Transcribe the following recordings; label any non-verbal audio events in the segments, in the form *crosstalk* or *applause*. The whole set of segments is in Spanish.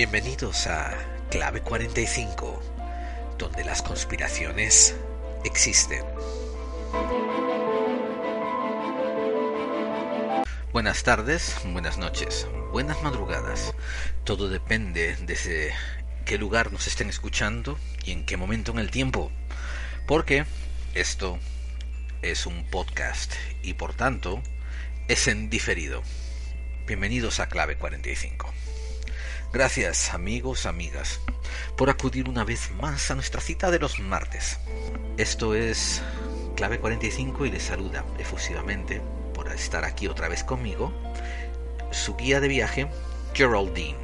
Bienvenidos a Clave 45, donde las conspiraciones existen. Buenas tardes, buenas noches, buenas madrugadas. Todo depende desde qué lugar nos estén escuchando y en qué momento en el tiempo. Porque esto es un podcast y por tanto es en diferido. Bienvenidos a Clave 45. Gracias amigos, amigas, por acudir una vez más a nuestra cita de los martes. Esto es Clave 45 y les saluda efusivamente por estar aquí otra vez conmigo su guía de viaje, Geraldine.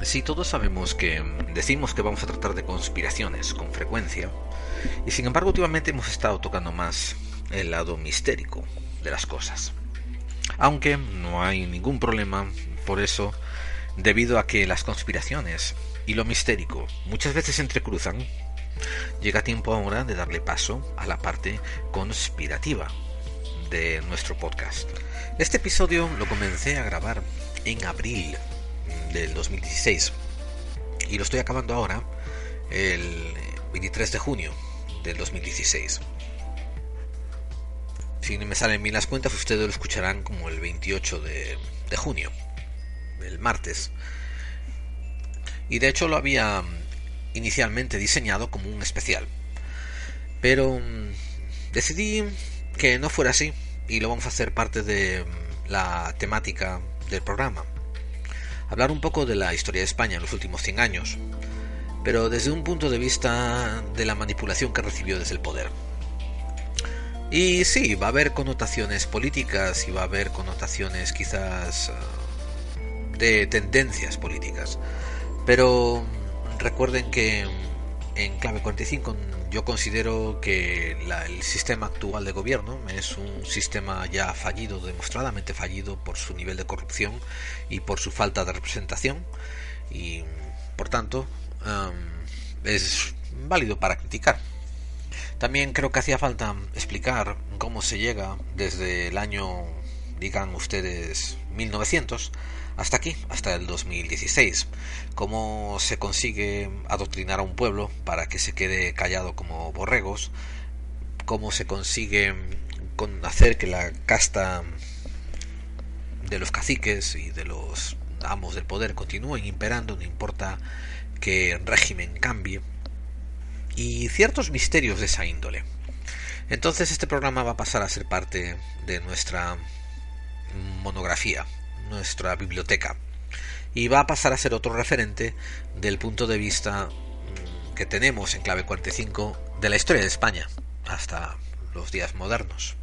Si todos sabemos que decimos que vamos a tratar de conspiraciones con frecuencia, y sin embargo últimamente hemos estado tocando más el lado mistérico de las cosas. Aunque no hay ningún problema por eso, debido a que las conspiraciones y lo mistérico muchas veces se entrecruzan, llega tiempo ahora de darle paso a la parte conspirativa de nuestro podcast. Este episodio lo comencé a grabar en abril del 2016 y lo estoy acabando ahora el 23 de junio del 2016 si me salen bien las cuentas, ustedes lo escucharán como el 28 de, junio, el martes. Y de hecho lo había inicialmente diseñado como un especial. Pero mm, decidí que no fuera así y lo vamos a hacer parte de mm, la temática del programa. Hablar un poco de la historia de España en los últimos 100 años, pero desde un punto de vista de la manipulación que recibió desde el poder. Y sí, va a haber connotaciones políticas y va a haber connotaciones quizás ah, de tendencias políticas. Pero recuerden que en clave 45 yo considero que el sistema actual de gobierno es un sistema ya fallido, demostradamente fallido por su nivel de corrupción y por su falta de representación y por tanto es válido para criticar. También creo que hacía falta explicar cómo se llega desde el año, digan ustedes, 1900 hasta aquí, hasta el 2016. Cómo se consigue adoctrinar a un pueblo para que se quede callado como borregos. Cómo se consigue hacer que la casta de los caciques y de los amos del poder continúen imperando, no importa que el régimen cambie y ciertos misterios de esa índole. Entonces este programa va a pasar a ser parte de nuestra monografía, nuestra biblioteca, y va a pasar a ser otro referente del punto de vista mm, que tenemos en clave 45 de la historia de España hasta los días modernos.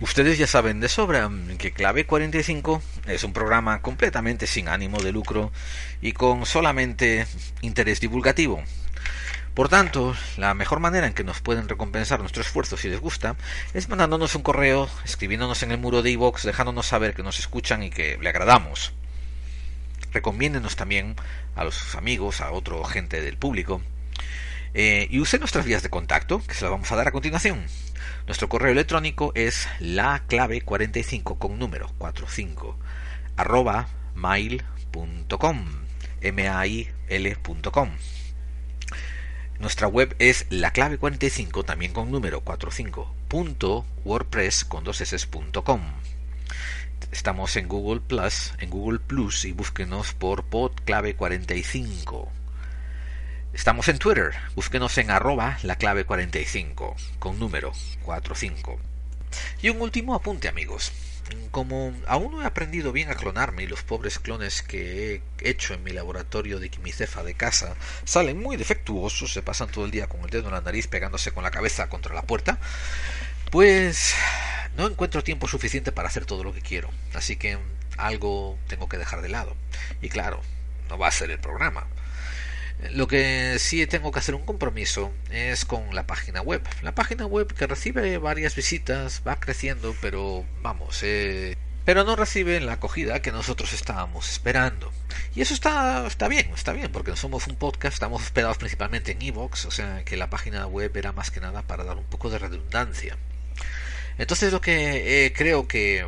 Ustedes ya saben de sobra que Clave 45 es un programa completamente sin ánimo de lucro y con solamente interés divulgativo, por tanto, la mejor manera en que nos pueden recompensar nuestro esfuerzo si les gusta es mandándonos un correo, escribiéndonos en el muro de iVoox, dejándonos saber que nos escuchan y que le agradamos. Recomiéndenos también a los amigos, a otra gente del público. Eh, y use nuestras vías de contacto, que se las vamos a dar a continuación. Nuestro correo electrónico es la clave 45 con número 45 arroba mail.com mail.com nuestra web es laclave45, también con número 45.wordpress con dos s.com. Estamos en Google Plus, en Google Plus y búsquenos por podclave45. Estamos en Twitter, búsquenos en arroba laclave45 con número 45. Y un último apunte amigos como aún no he aprendido bien a clonarme y los pobres clones que he hecho en mi laboratorio de quimicefa de casa salen muy defectuosos, se pasan todo el día con el dedo en la nariz pegándose con la cabeza contra la puerta, pues no encuentro tiempo suficiente para hacer todo lo que quiero. Así que algo tengo que dejar de lado. Y claro, no va a ser el programa. Lo que sí tengo que hacer un compromiso es con la página web. La página web que recibe varias visitas, va creciendo, pero vamos, eh, pero no recibe la acogida que nosotros estábamos esperando. Y eso está, está bien, está bien, porque somos un podcast, estamos hospedados principalmente en Evox, o sea que la página web era más que nada para dar un poco de redundancia. Entonces lo que eh, creo que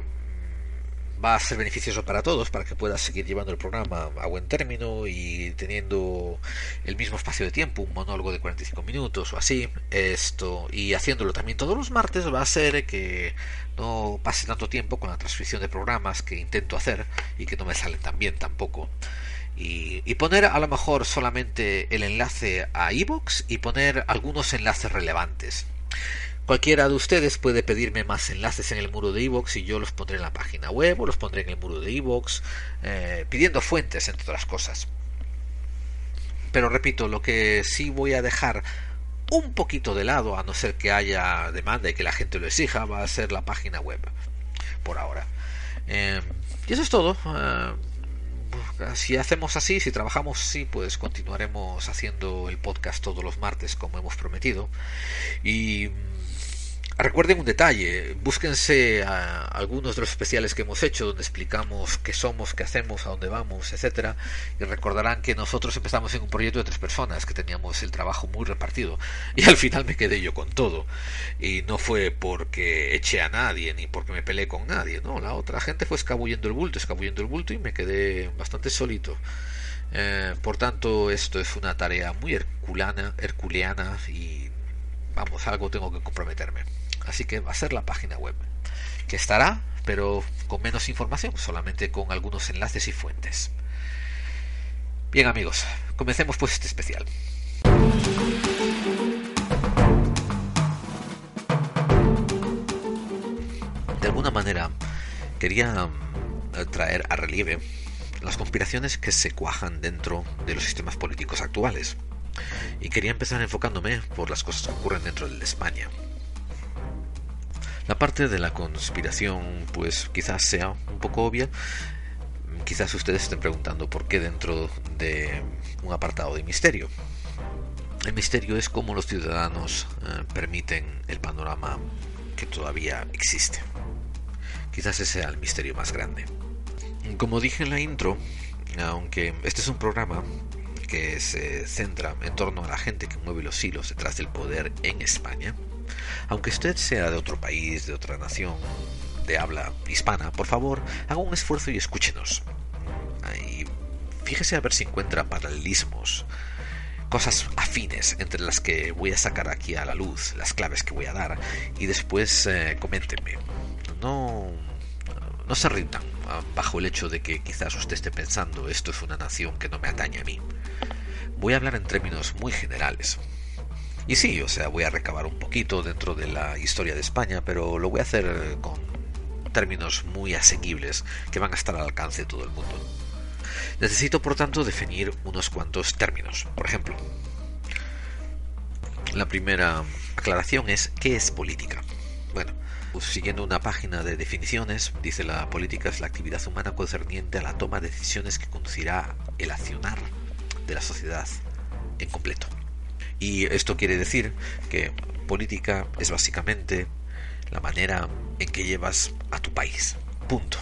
va a ser beneficioso para todos, para que puedas seguir llevando el programa a buen término y teniendo el mismo espacio de tiempo, un monólogo de 45 minutos o así, esto, y haciéndolo también todos los martes va a ser que no pase tanto tiempo con la transcripción de programas que intento hacer y que no me salen tan bien tampoco. Y, poner a lo mejor solamente el enlace a iVoox y poner algunos enlaces relevantes. Cualquiera de ustedes puede pedirme más enlaces en el muro de iVoox y yo los pondré en la página web o los pondré en el muro de iVoox, eh, pidiendo fuentes, entre otras cosas. Pero repito, lo que sí voy a dejar un poquito de lado, a no ser que haya demanda y que la gente lo exija, va a ser la página web, por ahora. Eh, y eso es todo. Eh, si hacemos así, si trabajamos así, pues continuaremos haciendo el podcast todos los martes como hemos prometido. Y Recuerden un detalle, búsquense a algunos de los especiales que hemos hecho donde explicamos qué somos, qué hacemos, a dónde vamos, etcétera, y recordarán que nosotros empezamos en un proyecto de tres personas, que teníamos el trabajo muy repartido, y al final me quedé yo con todo. Y no fue porque eché a nadie ni porque me peleé con nadie, no, la otra gente fue escabullendo el bulto, escabullendo el bulto y me quedé bastante solito. Eh, por tanto, esto es una tarea muy herculana, herculeana y vamos, algo tengo que comprometerme. Así que va a ser la página web, que estará, pero con menos información, solamente con algunos enlaces y fuentes. Bien amigos, comencemos pues este especial. De alguna manera quería mm, traer a relieve las conspiraciones que se cuajan dentro de los sistemas políticos actuales. Y quería empezar enfocándome por las cosas que ocurren dentro de España. La parte de la conspiración, pues quizás sea un poco obvia. Quizás ustedes estén preguntando por qué dentro de un apartado de misterio. El misterio es cómo los ciudadanos eh, permiten el panorama que todavía existe. Quizás ese sea el misterio más grande. Como dije en la intro, aunque este es un programa que se centra en torno a la gente que mueve los hilos detrás del poder en España, aunque usted sea de otro país, de otra nación, de habla hispana, por favor, haga un esfuerzo y escúchenos. Y fíjese a ver si encuentra paralelismos, cosas afines entre las que voy a sacar aquí a la luz, las claves que voy a dar, y después eh, coméntenme. No, no se rindan ah, bajo el hecho de que quizás usted esté pensando esto es una nación que no me atañe a mí. Voy a hablar en términos muy generales. Y sí, o sea, voy a recabar un poquito dentro de la historia de España, pero lo voy a hacer con términos muy asequibles que van a estar al alcance de todo el mundo. Necesito, por tanto, definir unos cuantos términos. Por ejemplo, la primera aclaración es ¿qué es política? Bueno, pues siguiendo una página de definiciones, dice la política es la actividad humana concerniente a la toma de decisiones que conducirá el accionar de la sociedad en completo. Y esto quiere decir que política es básicamente la manera en que llevas a tu país. Punto.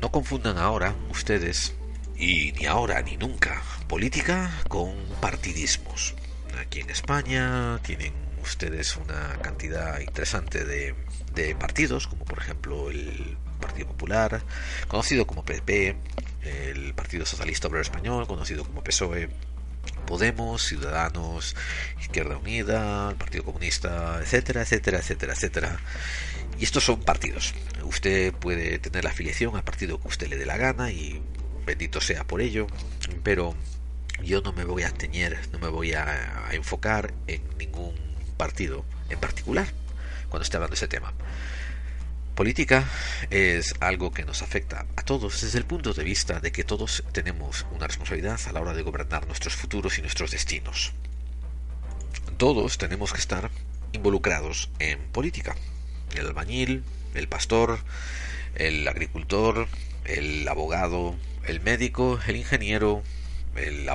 No confundan ahora ustedes, y ni ahora ni nunca, política con partidismos. Aquí en España tienen ustedes una cantidad interesante de, de partidos, como por ejemplo el Partido Popular, conocido como PP, el Partido Socialista Obrero Español, conocido como PSOE, Podemos, Ciudadanos, Izquierda Unida, el Partido Comunista, etcétera, etcétera, etcétera, etcétera. Y estos son partidos. Usted puede tener la afiliación al partido que usted le dé la gana y bendito sea por ello, pero yo no me voy a teñer, no me voy a, enfocar en ningún partido en particular cuando esté hablando de ese tema. Política es algo que nos afecta a todos desde el punto de vista de que todos tenemos una responsabilidad a la hora de gobernar nuestros futuros y nuestros destinos. Todos tenemos que estar involucrados en política. El albañil, el pastor, el agricultor, el abogado, el médico, el ingeniero, el,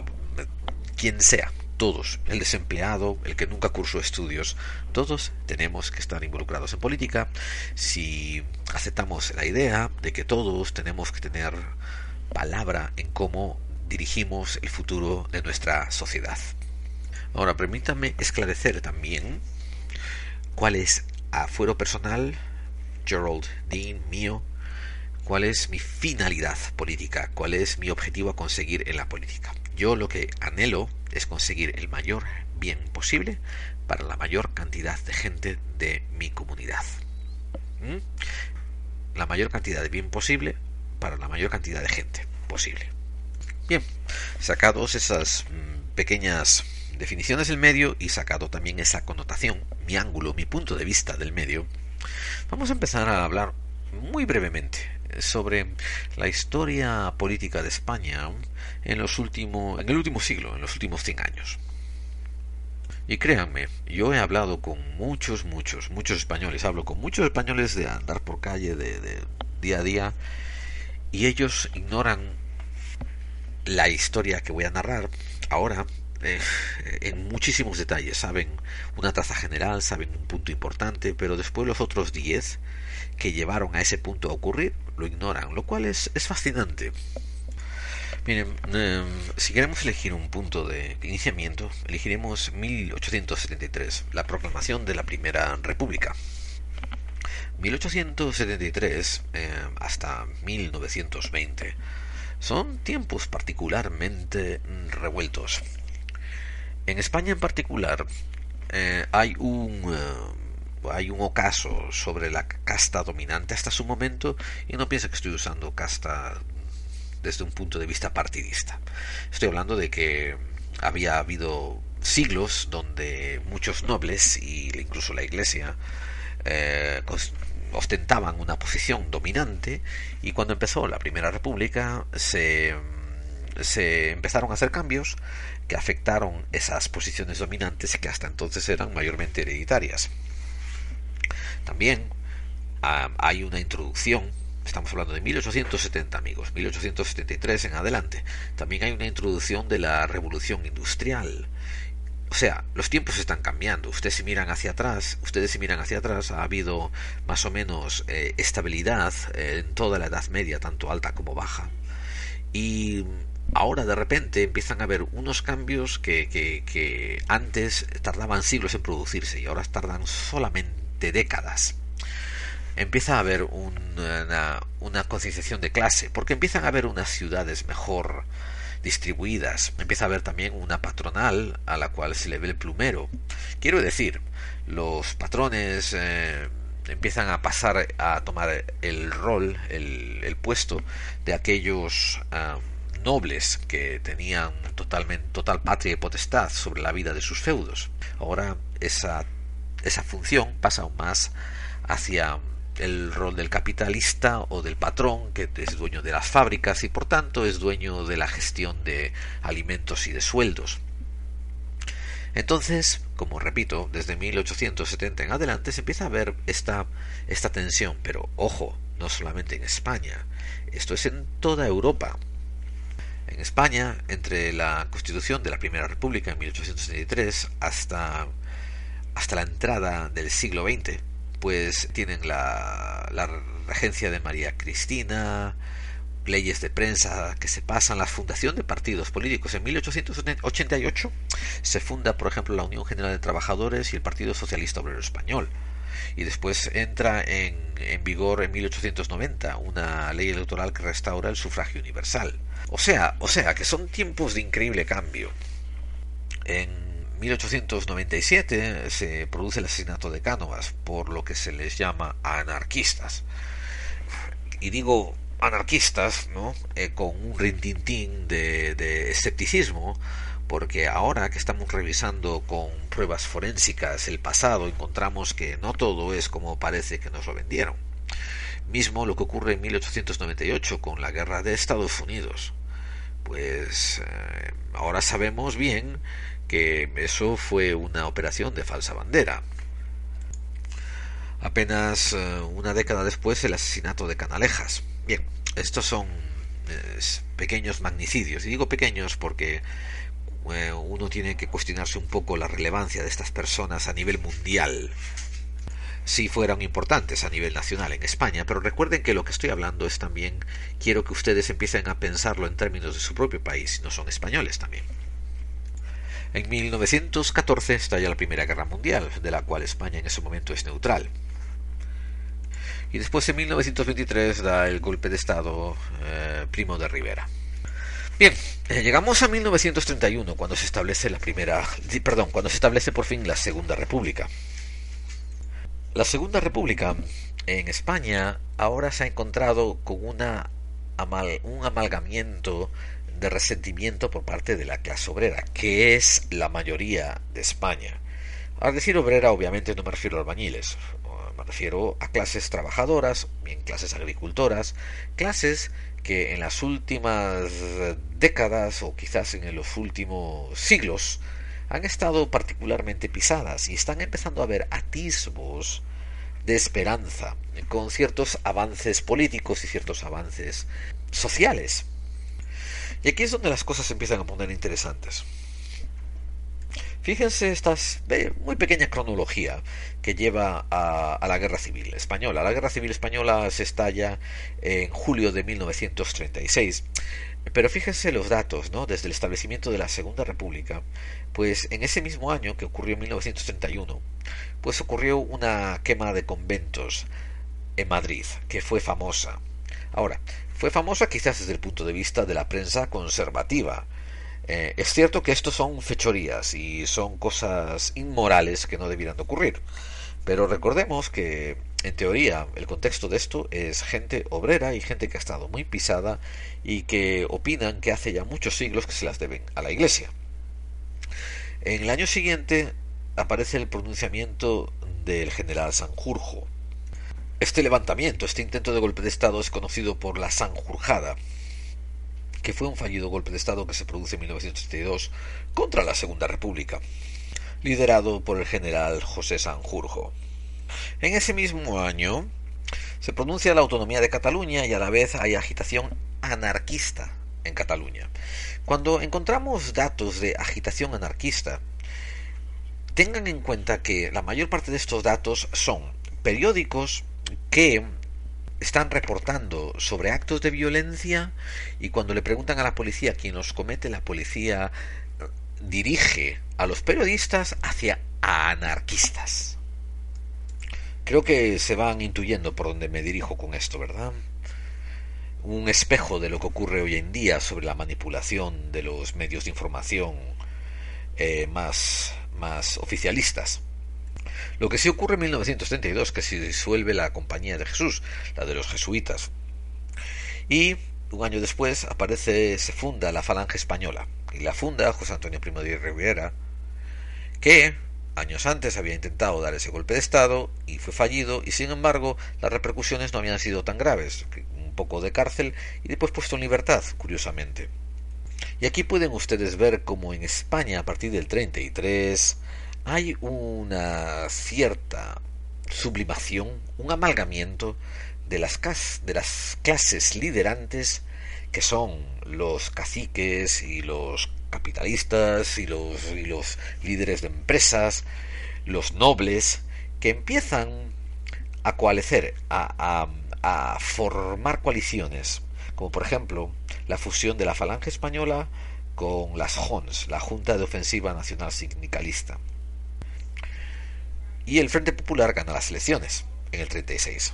quien sea todos, el desempleado, el que nunca cursó estudios, todos tenemos que estar involucrados en política si aceptamos la idea de que todos tenemos que tener palabra en cómo dirigimos el futuro de nuestra sociedad. Ahora, permítame esclarecer también cuál es, a fuero personal, Gerald Dean mío, cuál es mi finalidad política, cuál es mi objetivo a conseguir en la política. Yo lo que anhelo es conseguir el mayor bien posible para la mayor cantidad de gente de mi comunidad. ¿Mm? La mayor cantidad de bien posible para la mayor cantidad de gente posible. Bien, sacados esas mm, pequeñas definiciones del medio y sacado también esa connotación, mi ángulo, mi punto de vista del medio, vamos a empezar a hablar muy brevemente sobre la historia política de España en los últimos en el último siglo, en los últimos 100 años. Y créanme, yo he hablado con muchos, muchos, muchos españoles, hablo con muchos españoles de andar por calle de, de día a día y ellos ignoran la historia que voy a narrar ahora eh, en muchísimos detalles. Saben una traza general, saben un punto importante, pero después los otros 10 que llevaron a ese punto a ocurrir lo ignoran, lo cual es, es fascinante. Miren, em, si queremos elegir un punto de iniciamiento, elegiremos 1873, la proclamación de la Primera República. 1873 em, hasta 1920 son tiempos particularmente revueltos. En España en particular eh, hay un eh, hay un ocaso sobre la casta dominante hasta su momento y no piensa que estoy usando casta desde un punto de vista partidista. Estoy hablando de que había habido siglos donde muchos nobles y incluso la Iglesia eh, ostentaban una posición dominante y cuando empezó la Primera República se, se empezaron a hacer cambios que afectaron esas posiciones dominantes que hasta entonces eran mayormente hereditarias. También ah, hay una introducción, estamos hablando de 1870 amigos, 1873 en adelante, también hay una introducción de la revolución industrial. O sea, los tiempos están cambiando. Ustedes si miran hacia atrás, ustedes si miran hacia atrás, ha habido más o menos eh, estabilidad en toda la Edad Media, tanto alta como baja. Y ahora de repente empiezan a haber unos cambios que, antes tardaban siglos en producirse y ahora tardan solamente décadas. Empieza a haber una, concienciación de clase, porque empiezan a haber unas ciudades mejor distribuidas. Empieza a haber también una patronal a la cual se le ve el plumero. Quiero decir, los patrones eh, empiezan a pasar a tomar el rol, el, el puesto de aquellos ah, nobles que tenían totalmente, total patria y potestad sobre la vida de sus feudos. Ahora esa, esa función pasa aún más hacia el rol del capitalista o del patrón que es dueño de las fábricas y por tanto es dueño de la gestión de alimentos y de sueldos. Entonces, como repito, desde 1870 en adelante se empieza a ver esta, esta tensión, pero ojo, no solamente en España, esto es en toda Europa. En España, entre la constitución de la Primera República en 1863 hasta, hasta la entrada del siglo XX, pues tienen la, regencia de María Cristina, leyes de prensa que se pasan, la fundación de partidos políticos. En 1888 se funda, por ejemplo, la Unión General de Trabajadores y el Partido Socialista Obrero Español. Y después entra en, en vigor en 1890 una ley electoral que restaura el sufragio universal. O sea, o sea, que son tiempos de increíble cambio. En 1897 se produce el asesinato de Cánovas por lo que se les llama anarquistas. Y digo anarquistas, ¿no? Eh, con un rintintín de, de escepticismo, porque ahora que estamos revisando con pruebas forensicas el pasado, encontramos que no todo es como parece que nos lo vendieron. Mismo lo que ocurre en 1898 con la guerra de Estados Unidos. Pues eh, ahora sabemos bien que eso fue una operación de falsa bandera. Apenas eh, una década después el asesinato de Canalejas. Bien, estos son eh, pequeños magnicidios. Y digo pequeños porque uno tiene que cuestionarse un poco la relevancia de estas personas a nivel mundial si fueran importantes a nivel nacional en España, pero recuerden que lo que estoy hablando es también, quiero que ustedes empiecen a pensarlo en términos de su propio país, no son españoles también. En 1914 estalla la Primera Guerra Mundial, de la cual España en ese momento es neutral. y después en 1923 da el golpe de Estado eh, Primo de Rivera. Bien, eh, llegamos a 1931 cuando se establece la primera, perdón, cuando se establece por fin la Segunda República. La Segunda República en España ahora se ha encontrado con una un amalgamiento de resentimiento por parte de la clase obrera, que es la mayoría de España. Al decir obrera, obviamente no me refiero a albañiles, me refiero a clases trabajadoras, bien clases agricultoras, clases que en las últimas décadas o quizás en los últimos siglos han estado particularmente pisadas y están empezando a ver atisbos de esperanza con ciertos avances políticos y ciertos avances sociales. Y aquí es donde las cosas empiezan a poner interesantes. Fíjense esta muy pequeña cronología que lleva a, la Guerra Civil Española. La Guerra Civil Española se estalla en julio de 1936. Pero fíjense los datos, ¿no? Desde el establecimiento de la Segunda República, pues en ese mismo año que ocurrió en 1931, pues ocurrió una quema de conventos en Madrid, que fue famosa. Ahora, fue famosa quizás desde el punto de vista de la prensa conservativa, eh, es cierto que esto son fechorías y son cosas inmorales que no debieran de ocurrir. Pero recordemos que, en teoría, el contexto de esto es gente obrera y gente que ha estado muy pisada y que opinan que hace ya muchos siglos que se las deben a la Iglesia. En el año siguiente aparece el pronunciamiento del general Sanjurjo. Este levantamiento, este intento de golpe de Estado es conocido por la Sanjurjada, que fue un fallido golpe de Estado que se produce en 1932 contra la Segunda República, liderado por el general José Sanjurjo. En ese mismo año se pronuncia la autonomía de Cataluña y a la vez hay agitación anarquista en Cataluña. Cuando encontramos datos de agitación anarquista, tengan en cuenta que la mayor parte de estos datos son periódicos que están reportando sobre actos de violencia y cuando le preguntan a la policía quién los comete, la policía eh, dirige a los periodistas hacia anarquistas. Creo que se van intuyendo por dónde me dirijo con esto, ¿verdad? Un espejo de lo que ocurre hoy en día sobre la manipulación de los medios de información eh, más, más oficialistas. Lo que sí ocurre en 1932, que se disuelve la Compañía de Jesús, la de los jesuitas. Y un año después aparece, se funda la Falange Española. Y la funda José Antonio Primo de Rivera, que años antes había intentado dar ese golpe de Estado y fue fallido, y sin embargo las repercusiones no habían sido tan graves. Un poco de cárcel y después puesto en libertad, curiosamente. Y aquí pueden ustedes ver cómo en España a partir del 33 hay una cierta sublimación, un amalgamiento de las, de las clases liderantes que son los caciques y los capitalistas y los, y los líderes de empresas, los nobles, que empiezan a coalescer, a, a, a formar coaliciones, como por ejemplo la fusión de la Falange Española con las JONS, la Junta de Ofensiva Nacional Sindicalista y el Frente Popular gana las elecciones en el 36.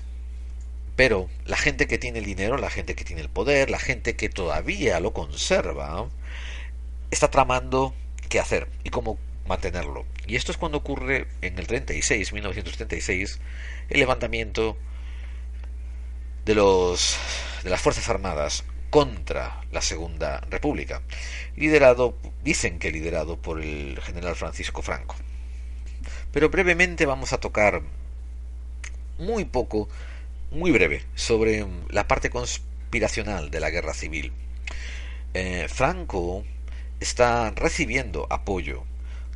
Pero la gente que tiene el dinero, la gente que tiene el poder, la gente que todavía lo conserva, está tramando qué hacer y cómo mantenerlo. Y esto es cuando ocurre en el 36, 1936, el levantamiento de los de las Fuerzas Armadas contra la Segunda República, liderado, dicen que liderado por el general Francisco Franco. Pero brevemente vamos a tocar muy poco, muy breve, sobre la parte conspiracional de la guerra civil. Eh, Franco está recibiendo apoyo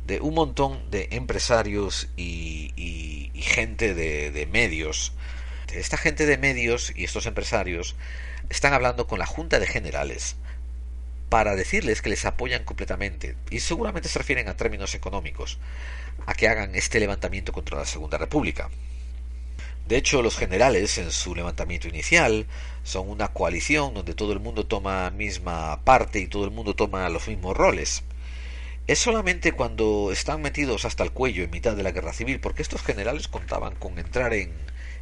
de un montón de empresarios y, gente de, de, medios. Esta gente de medios y estos empresarios están hablando con la Junta de Generales para decirles que les apoyan completamente y seguramente se refieren a términos económicos a que hagan este levantamiento contra la Segunda República. De hecho, los generales en su levantamiento inicial son una coalición donde todo el mundo toma misma parte y todo el mundo toma los mismos roles. Es solamente cuando están metidos hasta el cuello en mitad de la guerra civil, porque estos generales contaban con entrar en,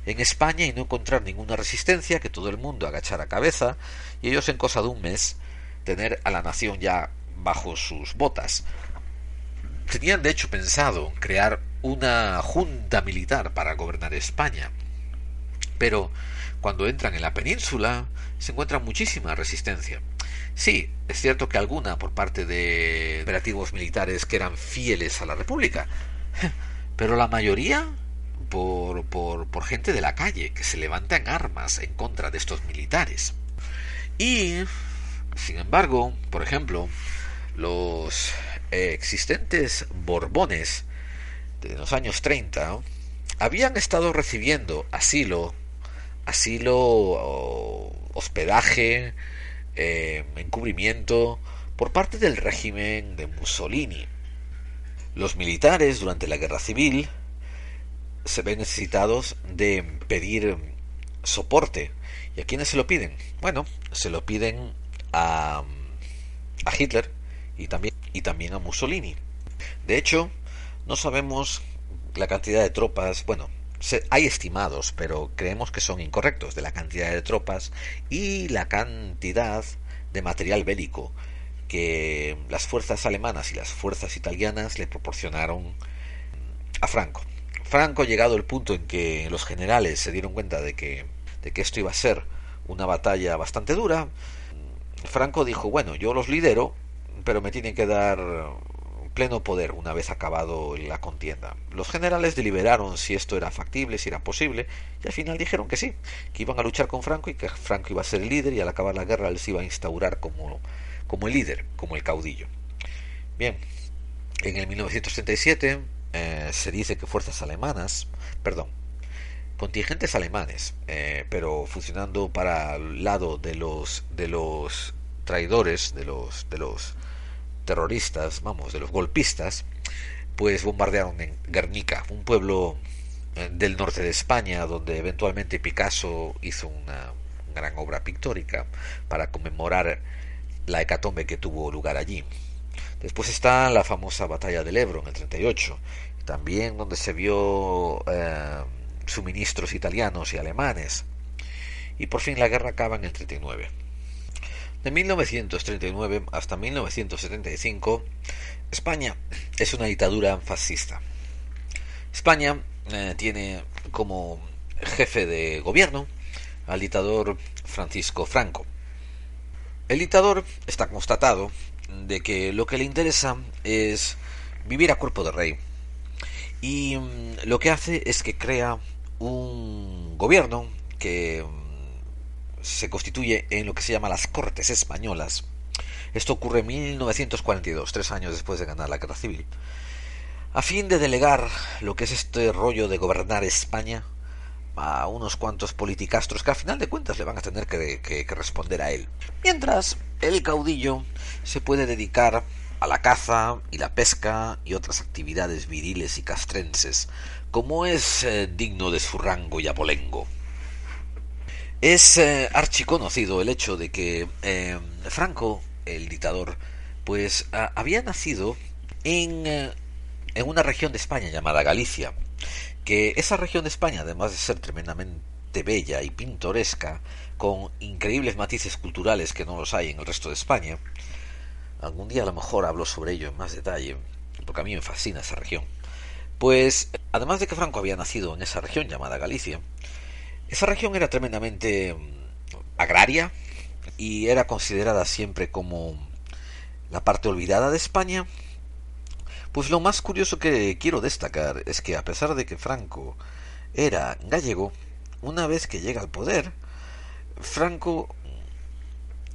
en España y no encontrar ninguna resistencia, que todo el mundo agachara cabeza y ellos en cosa de un mes tener a la nación ya bajo sus botas. Tenían de hecho pensado crear una junta militar para gobernar España, pero cuando entran en la península se encuentra muchísima resistencia. Sí, es cierto que alguna por parte de operativos militares que eran fieles a la República, *laughs* pero la mayoría por, por, por gente de la calle que se levantan armas en contra de estos militares. Y, sin embargo, por ejemplo, los existentes Borbones de los años 30 habían estado recibiendo asilo, asilo, hospedaje, eh, encubrimiento por parte del régimen de Mussolini. Los militares durante la guerra civil se ven necesitados de pedir soporte. ¿Y a quiénes se lo piden? Bueno, se lo piden a, a Hitler y también, y también a Mussolini. De hecho, no sabemos la cantidad de tropas, bueno, hay estimados, pero creemos que son incorrectos de la cantidad de tropas y la cantidad de material bélico que las fuerzas alemanas y las fuerzas italianas le proporcionaron a Franco. Franco, llegado el punto en que los generales se dieron cuenta de que, de que esto iba a ser una batalla bastante dura, Franco dijo, bueno, yo los lidero, pero me tienen que dar pleno poder una vez acabado la contienda. Los generales deliberaron si esto era factible, si era posible, y al final dijeron que sí, que iban a luchar con Franco y que Franco iba a ser el líder y al acabar la guerra les iba a instaurar como, como el líder, como el caudillo. Bien, en el 1937 eh, se dice que fuerzas alemanas, perdón, contingentes alemanes, eh, pero funcionando para el lado de los de los traidores, de los de los terroristas, vamos, de los golpistas, pues bombardearon en Guernica, un pueblo eh, del norte de España, donde eventualmente Picasso hizo una gran obra pictórica para conmemorar la hecatombe que tuvo lugar allí. Después está la famosa batalla del Ebro en el 38, también donde se vio eh, suministros italianos y alemanes. Y por fin la guerra acaba en el 39. De 1939 hasta 1975, España es una dictadura fascista. España eh, tiene como jefe de gobierno al dictador Francisco Franco. El dictador está constatado de que lo que le interesa es vivir a cuerpo de rey. Y mm, lo que hace es que crea un gobierno que se constituye en lo que se llama las Cortes Españolas. Esto ocurre en 1942, tres años después de ganar la guerra civil, a fin de delegar lo que es este rollo de gobernar España a unos cuantos politicastros que al final de cuentas le van a tener que, responder a él. Mientras el caudillo se puede dedicar a la caza y la pesca y otras actividades viriles y castrenses, como es eh, digno de su rango y abolengo. Es eh, archiconocido el hecho de que eh, Franco, el dictador, pues había nacido en, eh, en una región de España llamada Galicia, que esa región de España, además de ser tremendamente bella y pintoresca, con increíbles matices culturales que no los hay en el resto de España, algún día a lo mejor hablo sobre ello en más detalle, porque a mí me fascina esa región. Pues, además de que Franco había nacido en esa región llamada Galicia, esa región era tremendamente mm, agraria y era considerada siempre como la parte olvidada de España. Pues lo más curioso que quiero destacar es que a pesar de que Franco era gallego, una vez que llega al poder, Franco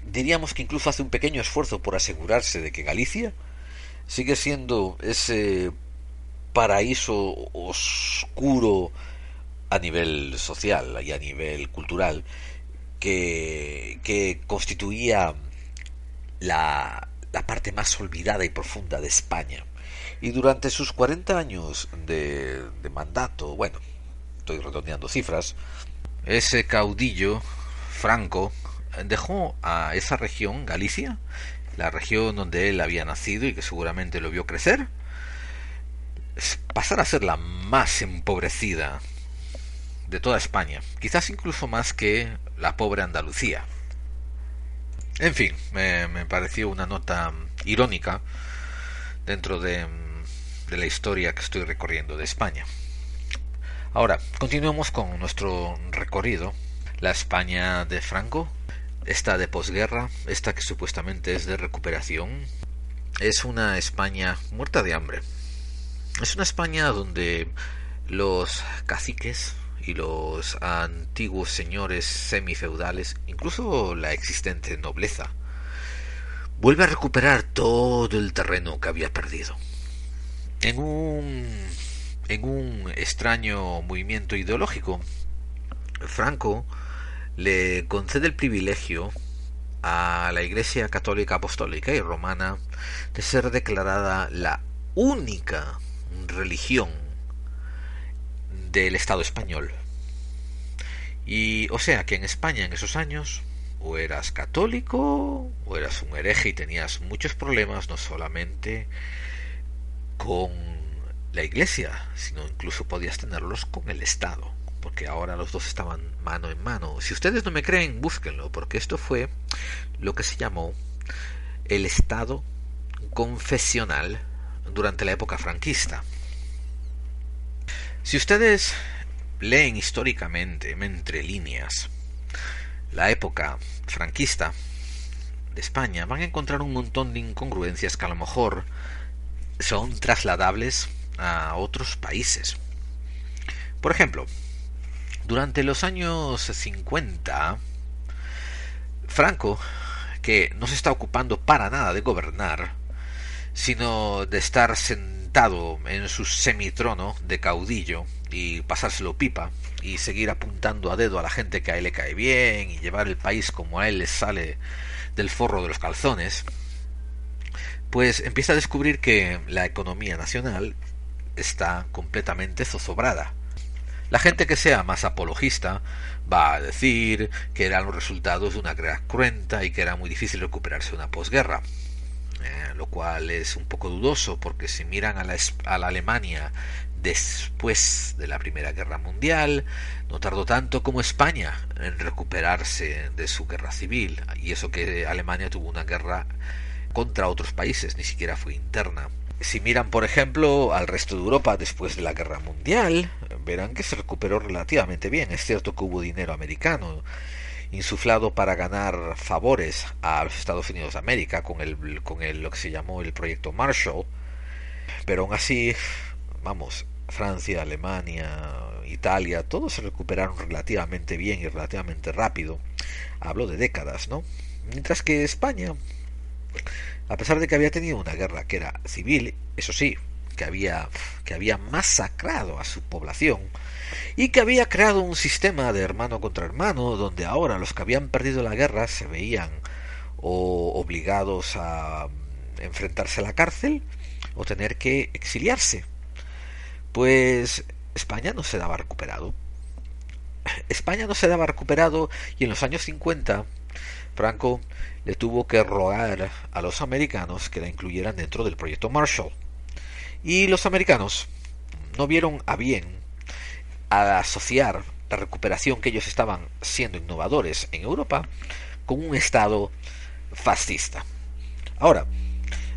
diríamos que incluso hace un pequeño esfuerzo por asegurarse de que Galicia sigue siendo ese paraíso oscuro a nivel social y a nivel cultural que, que constituía la, la parte más olvidada y profunda de España. Y durante sus 40 años de, de mandato, bueno, estoy redondeando cifras, ese caudillo Franco dejó a esa región, Galicia, la región donde él había nacido y que seguramente lo vio crecer, pasar a ser la más empobrecida de toda España, quizás incluso más que la pobre Andalucía. En fin, me, pareció una nota irónica dentro de, de la historia que estoy recorriendo de España. Ahora, continuemos con nuestro recorrido. La España de Franco, esta de posguerra, esta que supuestamente es de recuperación, es una España muerta de hambre. Es una España donde los caciques y los antiguos señores semifeudales, incluso la existente nobleza, vuelve a recuperar todo el terreno que había perdido. En un, en un extraño movimiento ideológico, Franco le concede el privilegio a la Iglesia Católica Apostólica y Romana de ser declarada la única religión del Estado español. Y o sea que en España en esos años o eras católico o eras un hereje y tenías muchos problemas no solamente con la iglesia, sino incluso podías tenerlos con el Estado, porque ahora los dos estaban mano en mano. Si ustedes no me creen, búsquenlo, porque esto fue lo que se llamó el Estado confesional durante la época franquista. Si ustedes leen históricamente, entre líneas, la época franquista de España, van a encontrar un montón de incongruencias que a lo mejor son trasladables a otros países. Por ejemplo, durante los años 50, Franco, que no se está ocupando para nada de gobernar, sino de estar sentado en su semitrono de caudillo y pasárselo pipa y seguir apuntando a dedo a la gente que a él le cae bien y llevar el país como a él le sale del forro de los calzones, pues empieza a descubrir que la economía nacional está completamente zozobrada. La gente que sea más apologista va a decir que eran los resultados de una guerra cruenta y que era muy difícil recuperarse una posguerra. Eh, lo cual es un poco dudoso porque si miran a la, a la Alemania después de la Primera Guerra Mundial, no tardó tanto como España en recuperarse de su guerra civil, y eso que Alemania tuvo una guerra contra otros países, ni siquiera fue interna. Si miran, por ejemplo, al resto de Europa después de la Guerra Mundial, verán que se recuperó relativamente bien. Es cierto que hubo dinero americano, insuflado para ganar favores a los Estados Unidos de América con el con el lo que se llamó el proyecto Marshall. Pero aún así vamos Francia Alemania Italia todos se recuperaron relativamente bien y relativamente rápido. Hablo de décadas no mientras que España a pesar de que había tenido una guerra que era civil eso sí que había que había masacrado a su población y que había creado un sistema de hermano contra hermano donde ahora los que habían perdido la guerra se veían o obligados a enfrentarse a la cárcel o tener que exiliarse. Pues España no se daba recuperado. España no se daba recuperado y en los años 50 Franco le tuvo que rogar a los americanos que la incluyeran dentro del proyecto Marshall. Y los americanos no vieron a bien a asociar la recuperación que ellos estaban siendo innovadores en Europa con un Estado fascista. Ahora,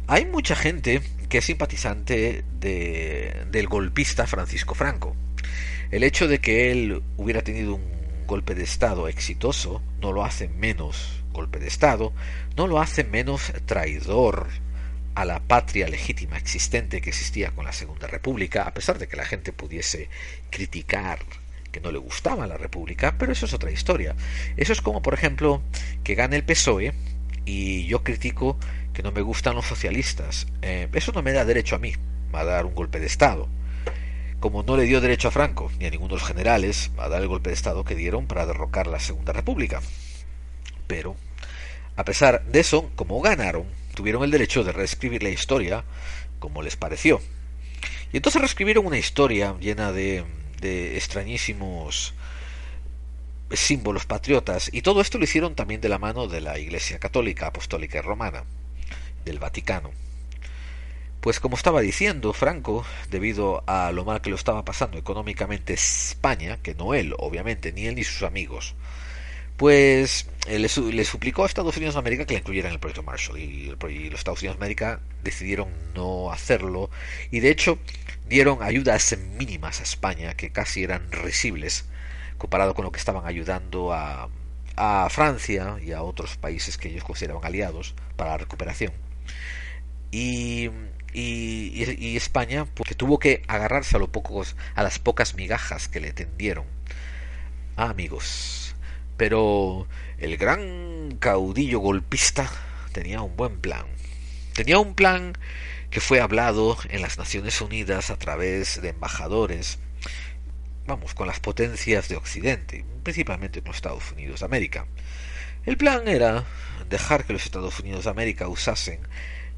hay mucha gente que es simpatizante de, del golpista Francisco Franco. El hecho de que él hubiera tenido un golpe de Estado exitoso no lo hace menos golpe de Estado, no lo hace menos traidor a la patria legítima existente que existía con la Segunda República, a pesar de que la gente pudiese criticar que no le gustaba la República, pero eso es otra historia. Eso es como, por ejemplo, que gane el PSOE y yo critico que no me gustan los socialistas. Eh, eso no me da derecho a mí a dar un golpe de Estado. Como no le dio derecho a Franco ni a ninguno de los generales a dar el golpe de Estado que dieron para derrocar la Segunda República. Pero, a pesar de eso, como ganaron, tuvieron el derecho de reescribir la historia como les pareció. Y entonces reescribieron una historia llena de, de extrañísimos símbolos patriotas y todo esto lo hicieron también de la mano de la Iglesia Católica, Apostólica y Romana, del Vaticano. Pues como estaba diciendo Franco, debido a lo mal que lo estaba pasando económicamente España, que no él, obviamente, ni él ni sus amigos, pues eh, le, suplicó a Estados Unidos de América que le incluyeran en el proyecto Marshall y, los Estados Unidos de América decidieron no hacerlo y de hecho dieron ayudas mínimas a España que casi eran risibles comparado con lo que estaban ayudando a, a Francia y a otros países que ellos consideraban aliados para la recuperación. Y, y, España pues, que tuvo que agarrarse a, lo pocos, a las pocas migajas que le tendieron. Ah, amigos, pero el gran caudillo golpista tenía un buen plan. Tenía un plan que fue hablado en las Naciones Unidas a través de embajadores, vamos, con las potencias de Occidente, principalmente con los Estados Unidos de América. El plan era dejar que los Estados Unidos de América usasen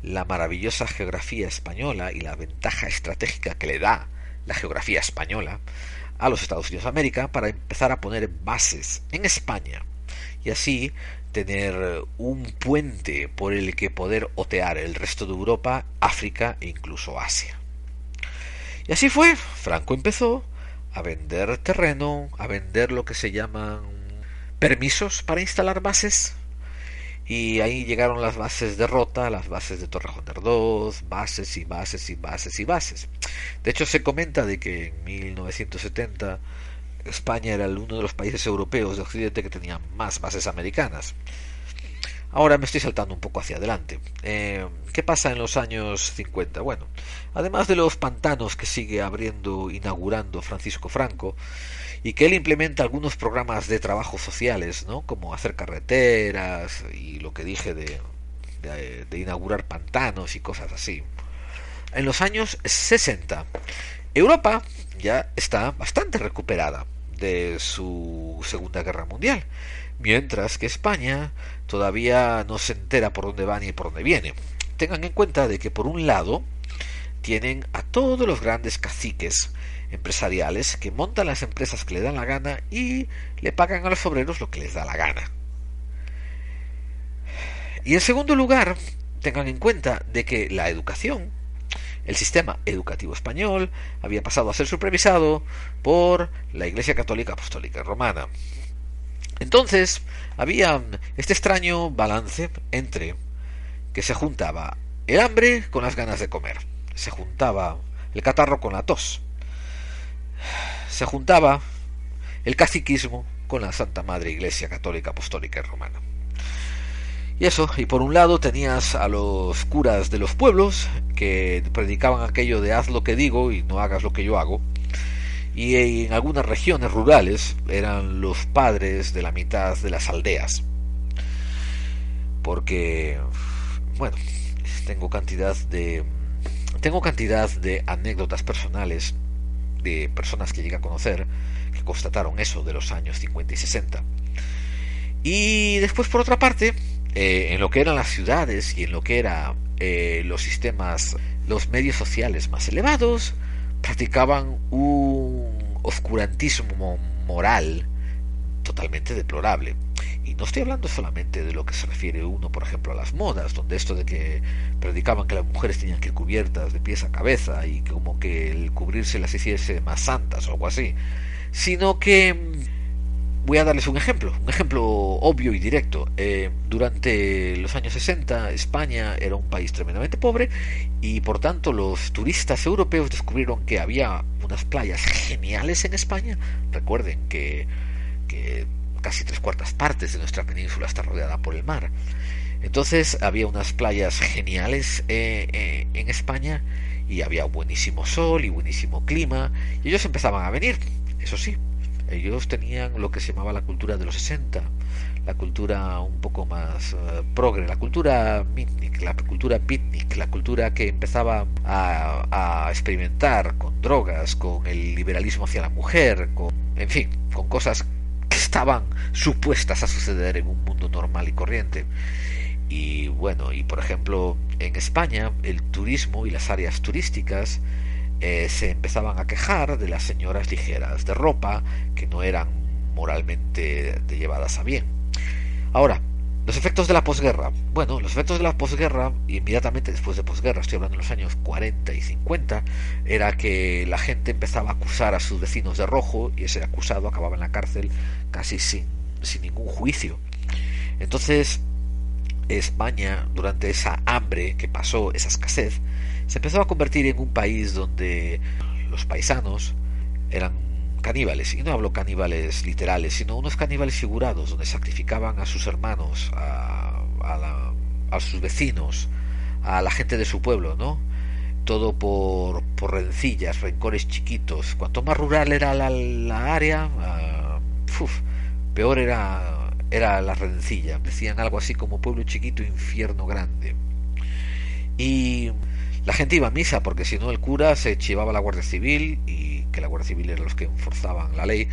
la maravillosa geografía española y la ventaja estratégica que le da la geografía española a los Estados Unidos de América para empezar a poner bases en España y así tener un puente por el que poder otear el resto de Europa, África e incluso Asia. Y así fue, Franco empezó a vender terreno, a vender lo que se llaman permisos para instalar bases y ahí llegaron las bases de Rota, las bases de Torrejoner 2, bases y bases y bases y bases. De hecho, se comenta de que en 1970 España era uno de los países europeos de Occidente que tenía más bases americanas. Ahora me estoy saltando un poco hacia adelante. Eh, ¿Qué pasa en los años 50? Bueno, además de los pantanos que sigue abriendo, inaugurando Francisco Franco, y que él implementa algunos programas de trabajo sociales, ¿no? Como hacer carreteras y lo que dije de, de, inaugurar pantanos y cosas así. En los años 60, Europa ya está bastante recuperada de su Segunda Guerra Mundial, mientras que España todavía no se entera por dónde va ni por dónde viene. Tengan en cuenta de que por un lado tienen a todos los grandes caciques empresariales que montan las empresas que le dan la gana y le pagan a los obreros lo que les da la gana. Y en segundo lugar, tengan en cuenta de que la educación, el sistema educativo español, había pasado a ser supervisado por la Iglesia Católica Apostólica Romana. Entonces, había este extraño balance entre que se juntaba el hambre con las ganas de comer, se juntaba el catarro con la tos, se juntaba el caciquismo con la Santa Madre Iglesia Católica Apostólica y Romana. Y eso, y por un lado tenías a los curas de los pueblos que predicaban aquello de haz lo que digo y no hagas lo que yo hago. Y en algunas regiones rurales eran los padres de la mitad de las aldeas. Porque, bueno, tengo cantidad de tengo cantidad de anécdotas personales de personas que llega a conocer que constataron eso de los años 50 y 60. Y después, por otra parte, eh, en lo que eran las ciudades y en lo que eran eh, los sistemas, los medios sociales más elevados, practicaban un oscurantismo moral totalmente deplorable. No estoy hablando solamente de lo que se refiere uno, por ejemplo, a las modas, donde esto de que predicaban que las mujeres tenían que ir cubiertas de pies a cabeza y como que el cubrirse las hiciese más santas o algo así, sino que mm, voy a darles un ejemplo, un ejemplo obvio y directo. Eh, durante los años 60 España era un país tremendamente pobre y por tanto los turistas europeos descubrieron que había unas playas geniales en España. Recuerden que casi tres cuartas partes de nuestra península está rodeada por el mar. Entonces había unas playas geniales eh, eh, en España y había buenísimo sol y buenísimo clima y ellos empezaban a venir, eso sí, ellos tenían lo que se llamaba la cultura de los 60, la cultura un poco más eh, progre, la cultura mitnic, la cultura beatnik, la cultura que empezaba a, a, experimentar con drogas, con el liberalismo hacia la mujer, con, en fin, con cosas estaban supuestas a suceder en un mundo normal y corriente. Y bueno, y por ejemplo, en España el turismo y las áreas turísticas eh, se empezaban a quejar de las señoras ligeras de ropa que no eran moralmente llevadas a bien. Ahora, Los efectos de la posguerra. Bueno, los efectos de la posguerra, inmediatamente después de posguerra, estoy hablando de los años 40 y 50, era que la gente empezaba a acusar a sus vecinos de rojo y ese acusado acababa en la cárcel casi sin, sin ningún juicio. Entonces, España, durante esa hambre que pasó, esa escasez, se empezó a convertir en un país donde los paisanos eran caníbales, y no hablo caníbales literales, sino unos caníbales figurados, donde sacrificaban a sus hermanos, a, a, sus vecinos, a la gente de su pueblo, ¿no? Todo por, por rencillas, rencores chiquitos. Cuanto más rural era la, la área, peor era, era la rencilla. Decían algo así como pueblo chiquito, infierno grande. Y la gente iba a misa porque si no el cura se chivaba la Guardia Civil y que la Guardia Civil era los que enforzaban la ley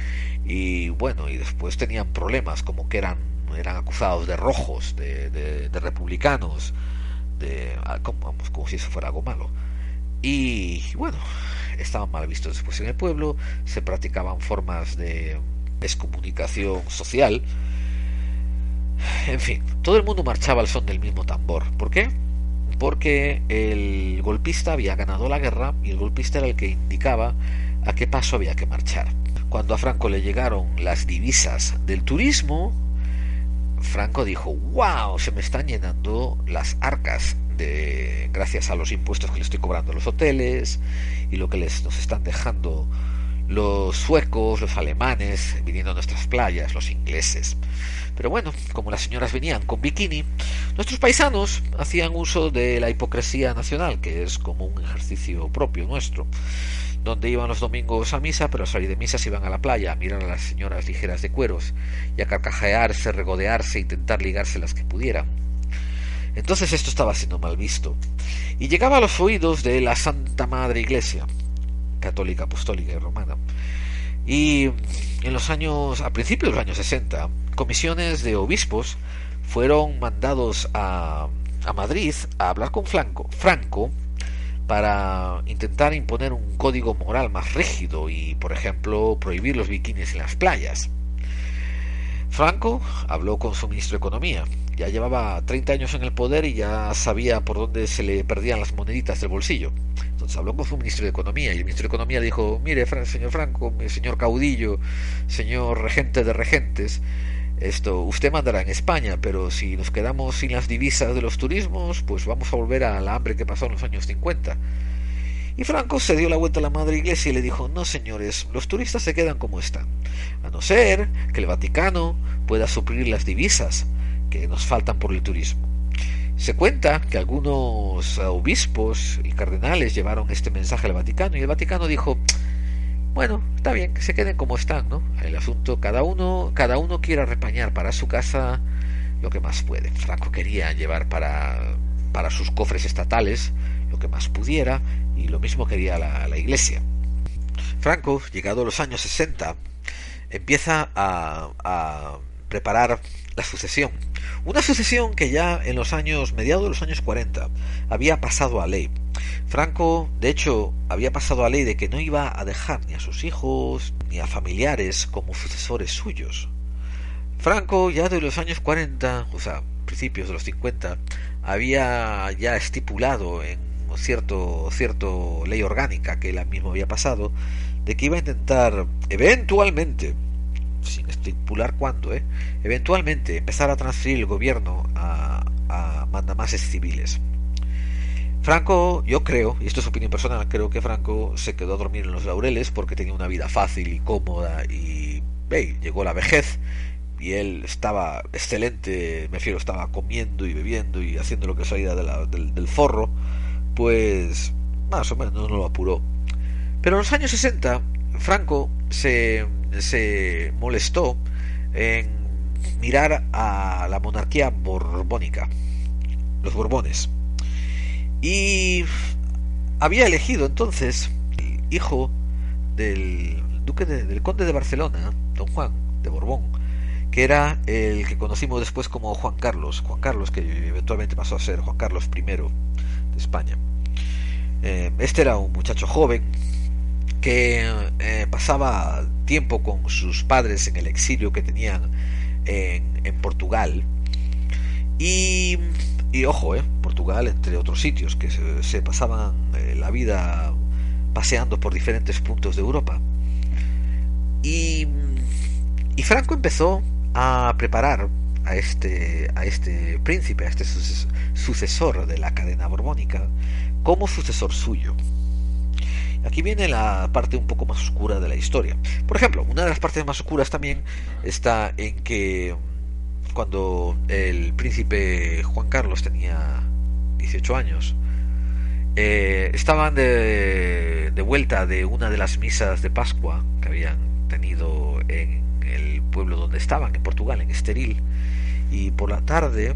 y bueno y después tenían problemas como que eran eran acusados de rojos, de, republicanos, de ah, como si eso fuera algo malo y bueno estaban mal vistos después en el pueblo se practicaban formas de excomunicación social en fin todo el mundo marchaba al son del mismo tambor ¿por qué? porque el golpista había ganado la guerra y el golpista era el que indicaba a qué paso había que marchar. Cuando a Franco le llegaron las divisas del turismo, Franco dijo, wow, se me están llenando las arcas de, gracias a los impuestos que le estoy cobrando a los hoteles y lo que les, nos están dejando los suecos, los alemanes, viniendo a nuestras playas, los ingleses. Pero bueno, como las señoras venían con bikini, nuestros paisanos hacían uso de la hipocresía nacional, que es como un ejercicio propio nuestro, donde iban los domingos a misa, pero al salir de misa se iban a la playa a mirar a las señoras ligeras de cueros y a carcajearse, regodearse, intentar ligarse las que pudieran. Entonces esto estaba siendo mal visto, y llegaba a los oídos de la Santa Madre Iglesia, católica, apostólica y romana. Y en los años, a principios de los años 60, comisiones de obispos fueron mandados a, a Madrid a hablar con Franco, Franco para intentar imponer un código moral más rígido y, por ejemplo, prohibir los bikinis en las playas. Franco habló con su ministro de Economía. Ya llevaba 30 años en el poder y ya sabía por dónde se le perdían las moneditas del bolsillo. Entonces habló con su ministro de Economía y el ministro de Economía dijo, mire, señor Franco, señor caudillo, señor regente de regentes, esto, usted mandará en España, pero si nos quedamos sin las divisas de los turismos, pues vamos a volver a la hambre que pasó en los años 50. Y Franco se dio la vuelta a la madre iglesia y le dijo, no señores, los turistas se quedan como están, a no ser que el Vaticano pueda suplir las divisas que nos faltan por el turismo. Se cuenta que algunos obispos y cardenales llevaron este mensaje al Vaticano y el Vaticano dijo, bueno, está bien, que se queden como están, ¿no? El asunto, cada uno, cada uno quiere repañar para su casa lo que más puede. Franco quería llevar para, para sus cofres estatales lo que más pudiera y lo mismo quería la, la iglesia. Franco, llegado a los años 60, empieza a preparar la sucesión. Una sucesión que ya en los años, mediados de los años 40, había pasado a ley. Franco, de hecho, había pasado a ley de que no iba a dejar ni a sus hijos ni a familiares como sucesores suyos. Franco, ya de los años 40, o sea, principios de los 50, había ya estipulado en cierto, cierto ley orgánica que él mismo había pasado, de que iba a intentar eventualmente sin estipular cuándo, ¿eh? eventualmente empezar a transferir el gobierno a, a mandamases civiles. Franco, yo creo, y esto es opinión personal, creo que Franco se quedó a dormir en los laureles porque tenía una vida fácil y cómoda y llegó la vejez y él estaba excelente, me refiero, estaba comiendo y bebiendo y haciendo lo que salía del, del forro, pues más o menos no lo apuró. Pero en los años 60, Franco se molestó en mirar a la monarquía borbónica, los Borbones. Y había elegido entonces el hijo del duque del conde de Barcelona, don Juan de Borbón, que era el que conocimos después como Juan Carlos, Juan Carlos que eventualmente pasó a ser Juan Carlos I de España. Eh, este era un muchacho joven que eh, pasaba tiempo con sus padres en el exilio que tenían en, Portugal Y, ojo, eh, Portugal, entre otros sitios, que se, pasaban eh, la vida paseando por diferentes puntos de Europa. Y, y Franco empezó a preparar a este, a este príncipe, a este sucesor de la cadena borbónica, como sucesor suyo. Aquí viene la parte un poco más oscura de la historia. Por ejemplo, una de las partes más oscuras también está en que cuando el príncipe Juan Carlos tenía 18 años, eh, estaban de, de, vuelta de una de las misas de Pascua que habían tenido en el pueblo donde estaban, en Portugal, en Esteril, y por la tarde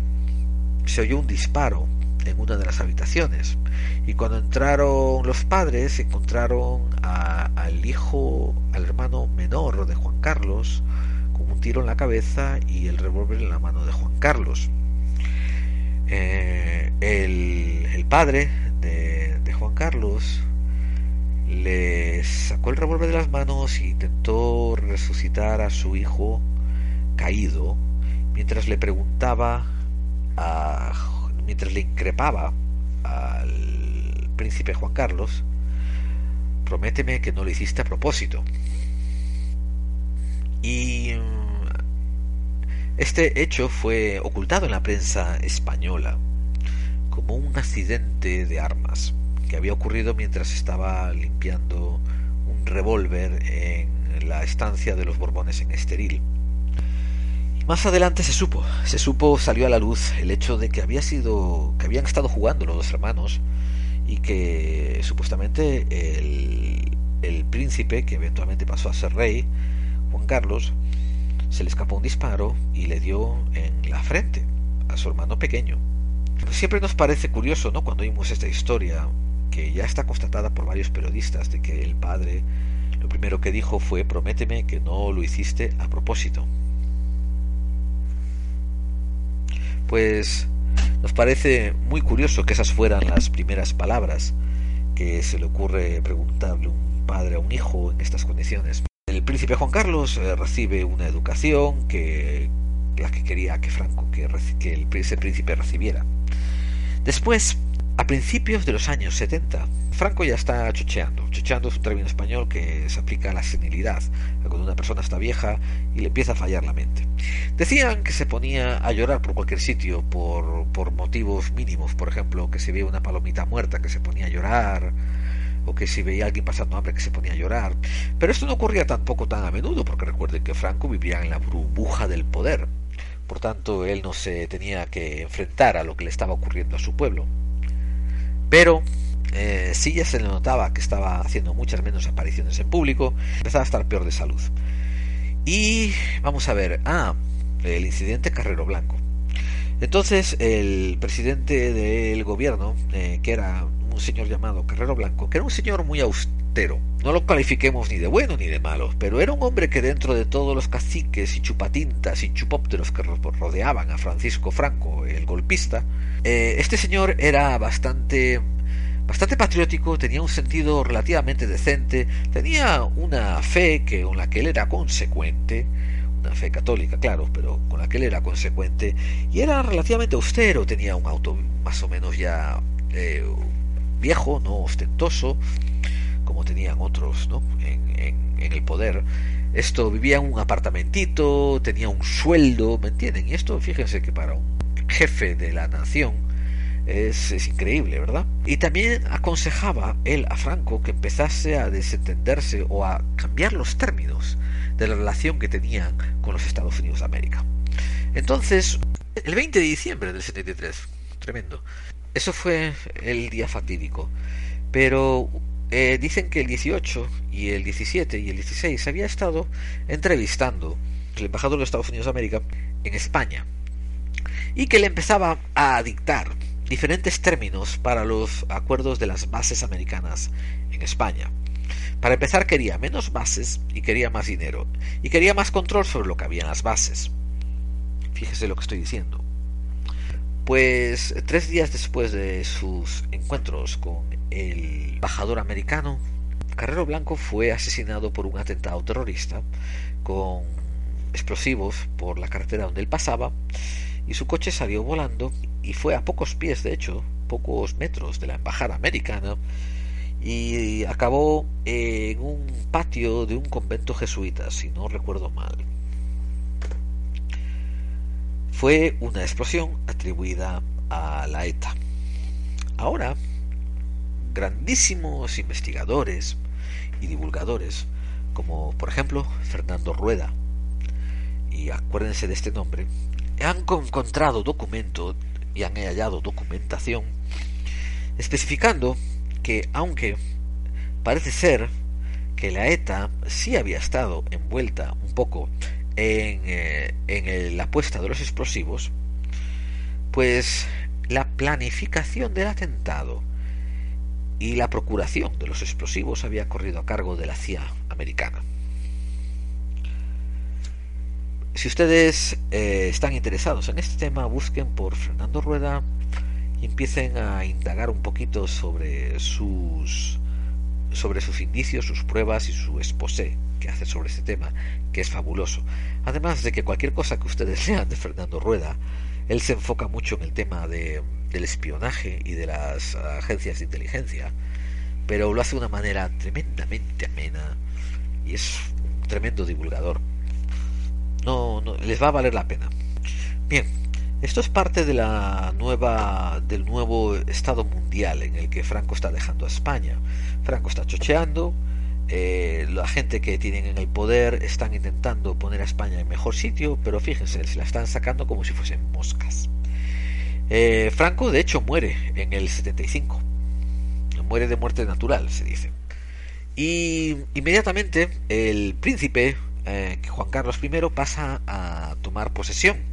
se oyó un disparo en una de las habitaciones. Y cuando entraron los padres, encontraron al hijo, al hermano menor de Juan Carlos, con un tiro en la cabeza y el revólver en la mano de Juan Carlos. Eh, el, padre de, de Juan Carlos le sacó el revólver de las manos e intentó resucitar a su hijo caído mientras le preguntaba a mientras le increpaba al príncipe Juan Carlos, prométeme que no lo hiciste a propósito. Y mm, este hecho fue ocultado en la prensa española como un accidente de armas que había ocurrido mientras estaba limpiando un revólver en la estancia de los Borbones en Esteril. Más adelante se supo, se supo, salió a la luz el hecho de que había sido, que habían estado jugando los dos hermanos y que supuestamente el, el príncipe, que eventualmente pasó a ser rey, Juan Carlos, se le escapó un disparo y le dio en la frente a su hermano pequeño. Siempre nos parece curioso, ¿no? Cuando oímos esta historia, que ya está constatada por varios periodistas, de que el padre lo primero que dijo fue prométeme que no lo hiciste a propósito. Pues nos parece muy curioso que esas fueran las primeras palabras que se le ocurre preguntarle un padre a un hijo en estas condiciones. El príncipe Juan Carlos eh, recibe una educación que la que quería que Franco que, el, ese príncipe recibiera. Después a principios de los años 70, Franco ya está chocheando. Chocheando es un término español que se aplica a la senilidad, cuando una persona está vieja y le empieza a fallar la mente. Decían que se ponía a llorar por cualquier sitio, por, por motivos mínimos, por ejemplo, que si veía una palomita muerta que se ponía a llorar, o que si veía a alguien pasando hambre que se ponía a llorar. Pero esto no ocurría tampoco tan a menudo, porque recuerden que Franco vivía en la burbuja del poder. Por tanto, él no se tenía que enfrentar a lo que le estaba ocurriendo a su pueblo. Pero eh, sí ya se le notaba que estaba haciendo muchas menos apariciones en público, empezaba a estar peor de salud. Y vamos a ver, ah, el incidente Carrero Blanco. Entonces el presidente del gobierno, eh, que era un señor llamado Carrero Blanco, que era un señor muy austero, no lo califiquemos ni de bueno ni de malo, pero era un hombre que dentro de todos los caciques y chupatintas y chupópteros que rodeaban a Francisco Franco, el golpista, eh, este señor era bastante bastante patriótico, tenía un sentido relativamente decente, tenía una fe que con la que él era consecuente, una fe católica, claro, pero con la que él era consecuente, y era relativamente austero, tenía un auto más o menos ya eh, viejo, no ostentoso, como tenían otros ¿no? en, el poder. Esto vivía en un apartamentito, tenía un sueldo, ¿me entienden? Y esto, fíjense que para un jefe de la nación es, es, increíble, ¿verdad? Y también aconsejaba él a Franco que empezase a desentenderse o a cambiar los términos de la relación que tenían con los Estados Unidos de América. Entonces, el 20 de diciembre del 73, tremendo, eso fue el día fatídico, pero eh, dicen que el 18 y el 17 y el 16 había estado entrevistando el embajador de Estados Unidos de América en España y que le empezaba a dictar diferentes términos para los acuerdos de las bases americanas en España. Para empezar quería menos bases y quería más dinero y quería más control sobre lo que había en las bases. Fíjese lo que estoy diciendo. Pues tres días después de sus encuentros con el embajador americano, Carrero Blanco fue asesinado por un atentado terrorista con explosivos por la carretera donde él pasaba y su coche salió volando y fue a pocos pies, de hecho, pocos metros de la embajada americana y acabó en un patio de un convento jesuita, si no recuerdo mal. Fue una explosión atribuida a la ETA. Ahora, grandísimos investigadores y divulgadores, como por ejemplo Fernando Rueda, y acuérdense de este nombre, han encontrado documentos y han hallado documentación especificando que aunque parece ser que la ETA sí había estado envuelta un poco en, eh, en la puesta de los explosivos, pues la planificación del atentado y la procuración de los explosivos había corrido a cargo de la CIA americana. Si ustedes eh, están interesados en este tema, busquen por Fernando Rueda y empiecen a indagar un poquito sobre sus sobre sus indicios, sus pruebas y su exposé que hace sobre este tema, que es fabuloso. Además de que cualquier cosa que ustedes *laughs* lean de Fernando Rueda, él se enfoca mucho en el tema de, del espionaje y de las agencias de inteligencia, pero lo hace de una manera tremendamente amena y es un tremendo divulgador. No, no les va a valer la pena. Bien, esto es parte de la nueva, del nuevo estado mundial en el que Franco está dejando a España. Franco está chocheando, eh, la gente que tienen en el poder están intentando poner a España en mejor sitio, pero fíjense, se la están sacando como si fuesen moscas. Eh, Franco, de hecho, muere en el 75. Muere de muerte natural, se dice. Y inmediatamente el príncipe eh, Juan Carlos I pasa a tomar posesión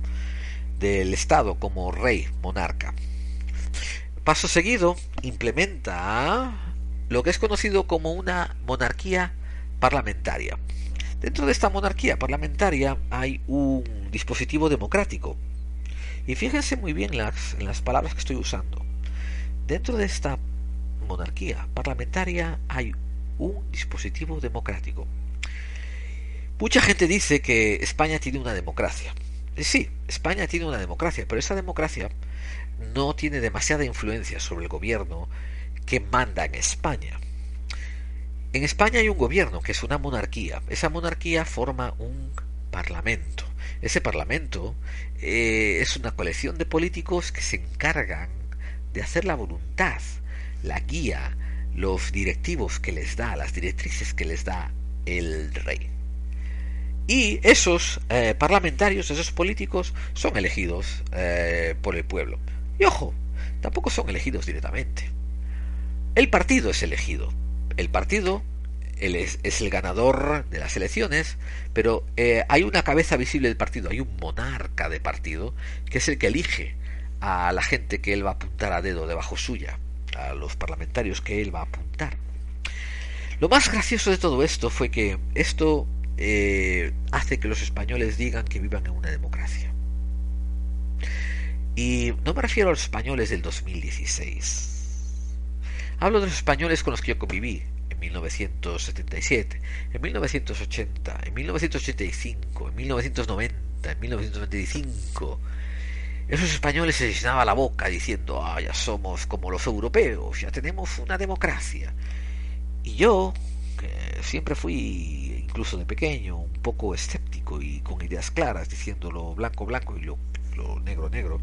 del Estado como rey, monarca. Paso seguido, implementa lo que es conocido como una monarquía parlamentaria. Dentro de esta monarquía parlamentaria hay un dispositivo democrático. Y fíjense muy bien las, en las palabras que estoy usando. Dentro de esta monarquía parlamentaria hay un dispositivo democrático. Mucha gente dice que España tiene una democracia. Sí, España tiene una democracia, pero esa democracia no tiene demasiada influencia sobre el gobierno que manda en España. En España hay un gobierno que es una monarquía. Esa monarquía forma un parlamento. Ese parlamento eh, es una colección de políticos que se encargan de hacer la voluntad, la guía, los directivos que les da, las directrices que les da el rey. Y esos eh, parlamentarios, esos políticos, son elegidos eh, por el pueblo. Y ojo, tampoco son elegidos directamente. El partido es elegido. El partido es, el ganador de las elecciones, pero eh, hay una cabeza visible del partido, hay un monarca de partido, que es el que elige a la gente que él va a apuntar a dedo debajo suya, a los parlamentarios que él va a apuntar. Lo más gracioso de todo esto fue que esto eh, hace que los españoles digan que vivan en una democracia. Y no me refiero a los españoles del 2016. Hablo de los españoles con los que yo conviví en 1977, en 1980, en 1985, en 1990, en 1995. Esos españoles se llenaban la boca diciendo, ah, ya somos como los europeos, ya tenemos una democracia. Y yo, que siempre fui incluso de pequeño, un poco escéptico y con ideas claras, diciendo lo blanco blanco y lo, negro negro,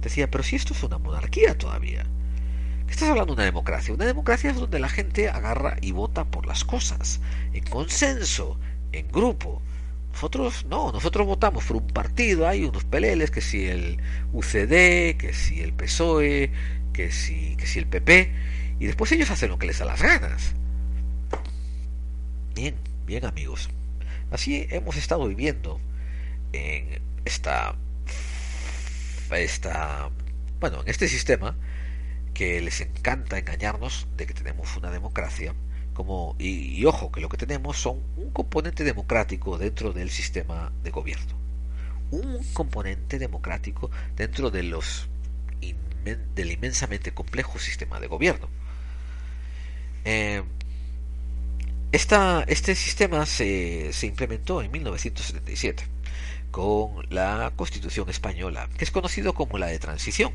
decía, pero si esto es una monarquía todavía. ¿Qué estás hablando de una democracia? Una democracia es donde la gente agarra y vota por las cosas, en consenso, en grupo. Nosotros no, nosotros votamos por un partido, hay unos peleles, que si el UCD, que si el PSOE, que si, que si el PP, y después ellos hacen lo que les da las ganas. Bien, Bien amigos, así hemos estado viviendo en esta, esta, bueno, en este sistema que les encanta engañarnos de que tenemos una democracia, como y, ojo que lo que tenemos son un componente democrático dentro del sistema de gobierno, un componente democrático dentro de los del inmensamente complejo sistema de gobierno. Eh, este sistema se, implementó en 1977, con la Constitución española, que es conocido como la de transición.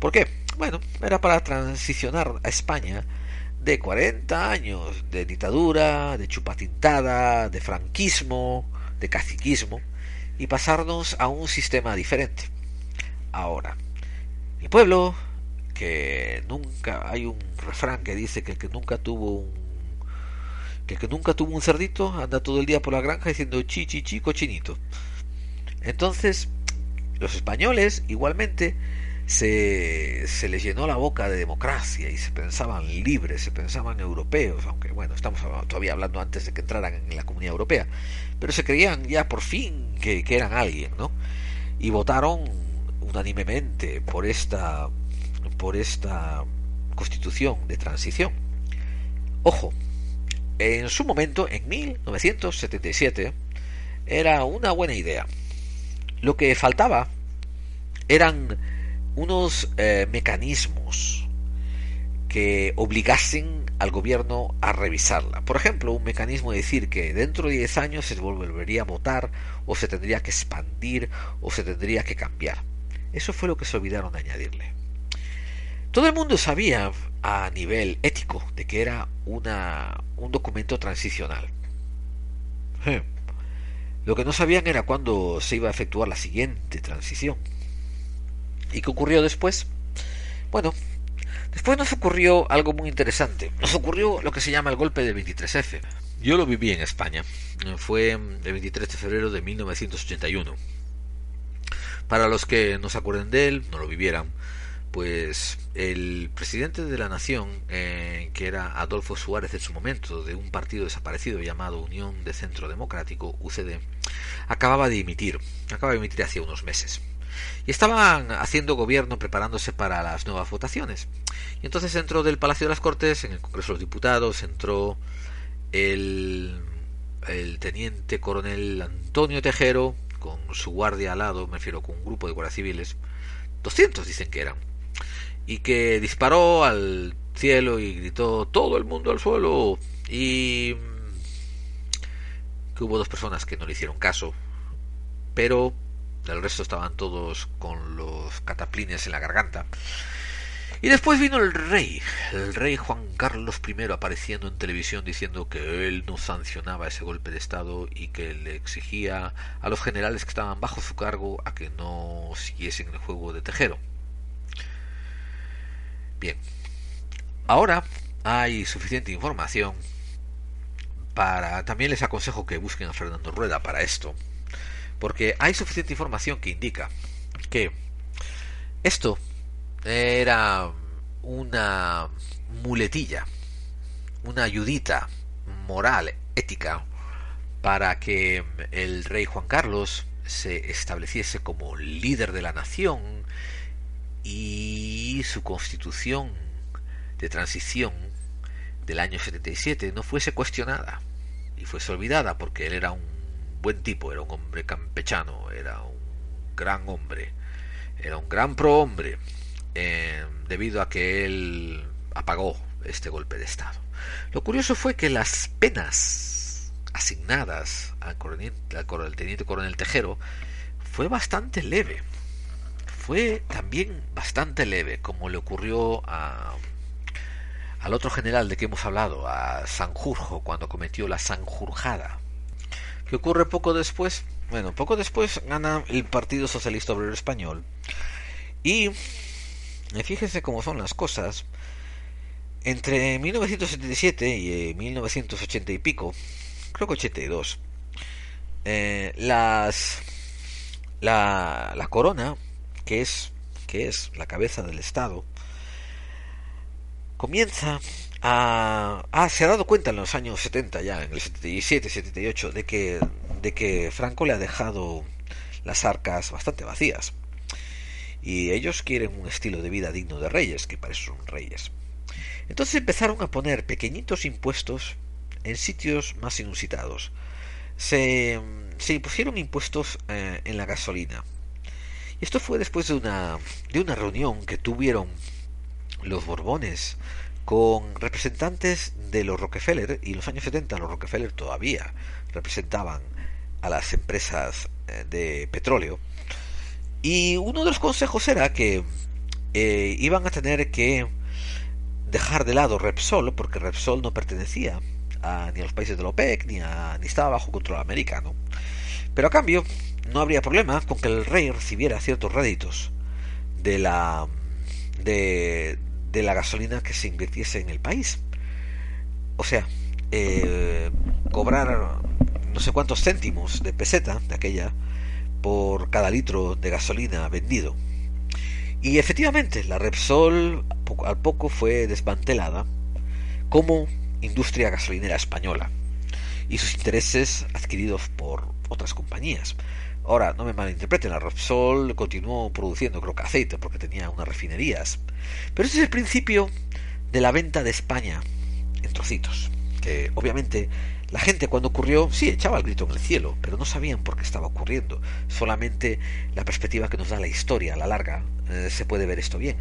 ¿Por qué? Bueno, era para transicionar a España de 40 años de dictadura, de chupatintada, de franquismo, de caciquismo, y pasarnos a un sistema diferente. Ahora, mi pueblo, que nunca hay un refrán que dice que el que nunca tuvo un que nunca tuvo un cerdito anda todo el día por la granja diciendo chi chi chi cochinito. Entonces, los españoles igualmente se, se les llenó la boca de democracia y se pensaban libres, se pensaban europeos, aunque bueno, estamos todavía hablando antes de que entraran en la Comunidad Europea, pero se creían ya por fin que, que eran alguien, ¿no? Y votaron unánimemente por esta, por esta constitución de transición. Ojo, en su momento, en 1977, era una buena idea. Lo que faltaba eran unos eh, mecanismos que obligasen al gobierno a revisarla. Por ejemplo, un mecanismo de decir que dentro de 10 años se volvería a votar o se tendría que expandir o se tendría que cambiar. Eso fue lo que se olvidaron de añadirle. Todo el mundo sabía a nivel ético de que era una, un documento transicional. Lo que no sabían era cuándo se iba a efectuar la siguiente transición. ¿Y qué ocurrió después? Bueno, después nos ocurrió algo muy interesante. Nos ocurrió lo que se llama el golpe del 23F. Yo lo viví en España. Fue el 23 de febrero de 1981. Para los que no se acuerden de él, no lo vivieran, pues el presidente de la nación, eh, que era Adolfo Suárez en su momento, de un partido desaparecido llamado Unión de Centro Democrático, UCD, acababa de dimitir, acaba de dimitir hace unos meses. Y estaban haciendo gobierno preparándose para las nuevas votaciones. Y entonces entró del Palacio de las Cortes, en el Congreso de los Diputados, entró el, el teniente coronel Antonio Tejero, con su guardia al lado, me refiero con un grupo de guardias civiles, 200 dicen que eran, y que disparó al cielo y gritó todo el mundo al suelo y que hubo dos personas que no le hicieron caso, pero el resto estaban todos con los cataplines en la garganta. Y después vino el rey, el rey Juan Carlos I apareciendo en televisión diciendo que él no sancionaba ese golpe de Estado y que le exigía a los generales que estaban bajo su cargo a que no siguiesen el juego de tejero. Bien, ahora hay suficiente información para... También les aconsejo que busquen a Fernando Rueda para esto, porque hay suficiente información que indica que esto era una muletilla, una ayudita moral, ética, para que el rey Juan Carlos se estableciese como líder de la nación y su constitución de transición del año 77 no fuese cuestionada y fuese olvidada porque él era un buen tipo, era un hombre campechano, era un gran hombre, era un gran prohombre, eh, debido a que él apagó este golpe de Estado. Lo curioso fue que las penas asignadas al, coronel, al teniente coronel Tejero fue bastante leve. Fue también bastante leve, como le ocurrió a, al otro general de que hemos hablado, a Sanjurjo, cuando cometió la Sanjurjada. ¿Qué ocurre poco después? Bueno, poco después gana el Partido Socialista Obrero Español. Y fíjense cómo son las cosas. Entre 1977 y 1980 eh, y pico, creo que 82, eh, las, la, la corona, que es, que es la cabeza del Estado, comienza Ah, ah, se ha dado cuenta en los años 70 ya, en el 77, 78, de que, de que Franco le ha dejado las arcas bastante vacías. Y ellos quieren un estilo de vida digno de reyes, que para eso son reyes. Entonces empezaron a poner pequeñitos impuestos en sitios más inusitados. Se, se impusieron impuestos eh, en la gasolina. Esto fue después de una, de una reunión que tuvieron los Borbones con representantes de los Rockefeller y en los años 70 los Rockefeller todavía representaban a las empresas eh, de petróleo. Y uno de los consejos era que eh, iban a tener que dejar de lado Repsol, porque Repsol no pertenecía a, ni a los países de la OPEC, ni, a, ni estaba bajo control americano. Pero a cambio, no habría problema con que el rey recibiera ciertos réditos de la, de, la gasolina que se invirtiese en el país. O sea, eh, cobrar no sé cuántos céntimos de peseta de aquella por cada litro de gasolina vendido. Y efectivamente, la Repsol al poco fue desmantelada como industria gasolinera española y sus intereses adquiridos por otras compañías. Ahora, no me malinterpreten, la Repsol continuó produciendo, creo que aceite, porque tenía unas refinerías. Pero ese es el principio de la venta de España en trocitos. Que obviamente la gente cuando ocurrió, sí, echaba el grito en el cielo, pero no sabían por qué estaba ocurriendo. Solamente la perspectiva que nos da la historia, a la larga, eh, se puede ver esto bien.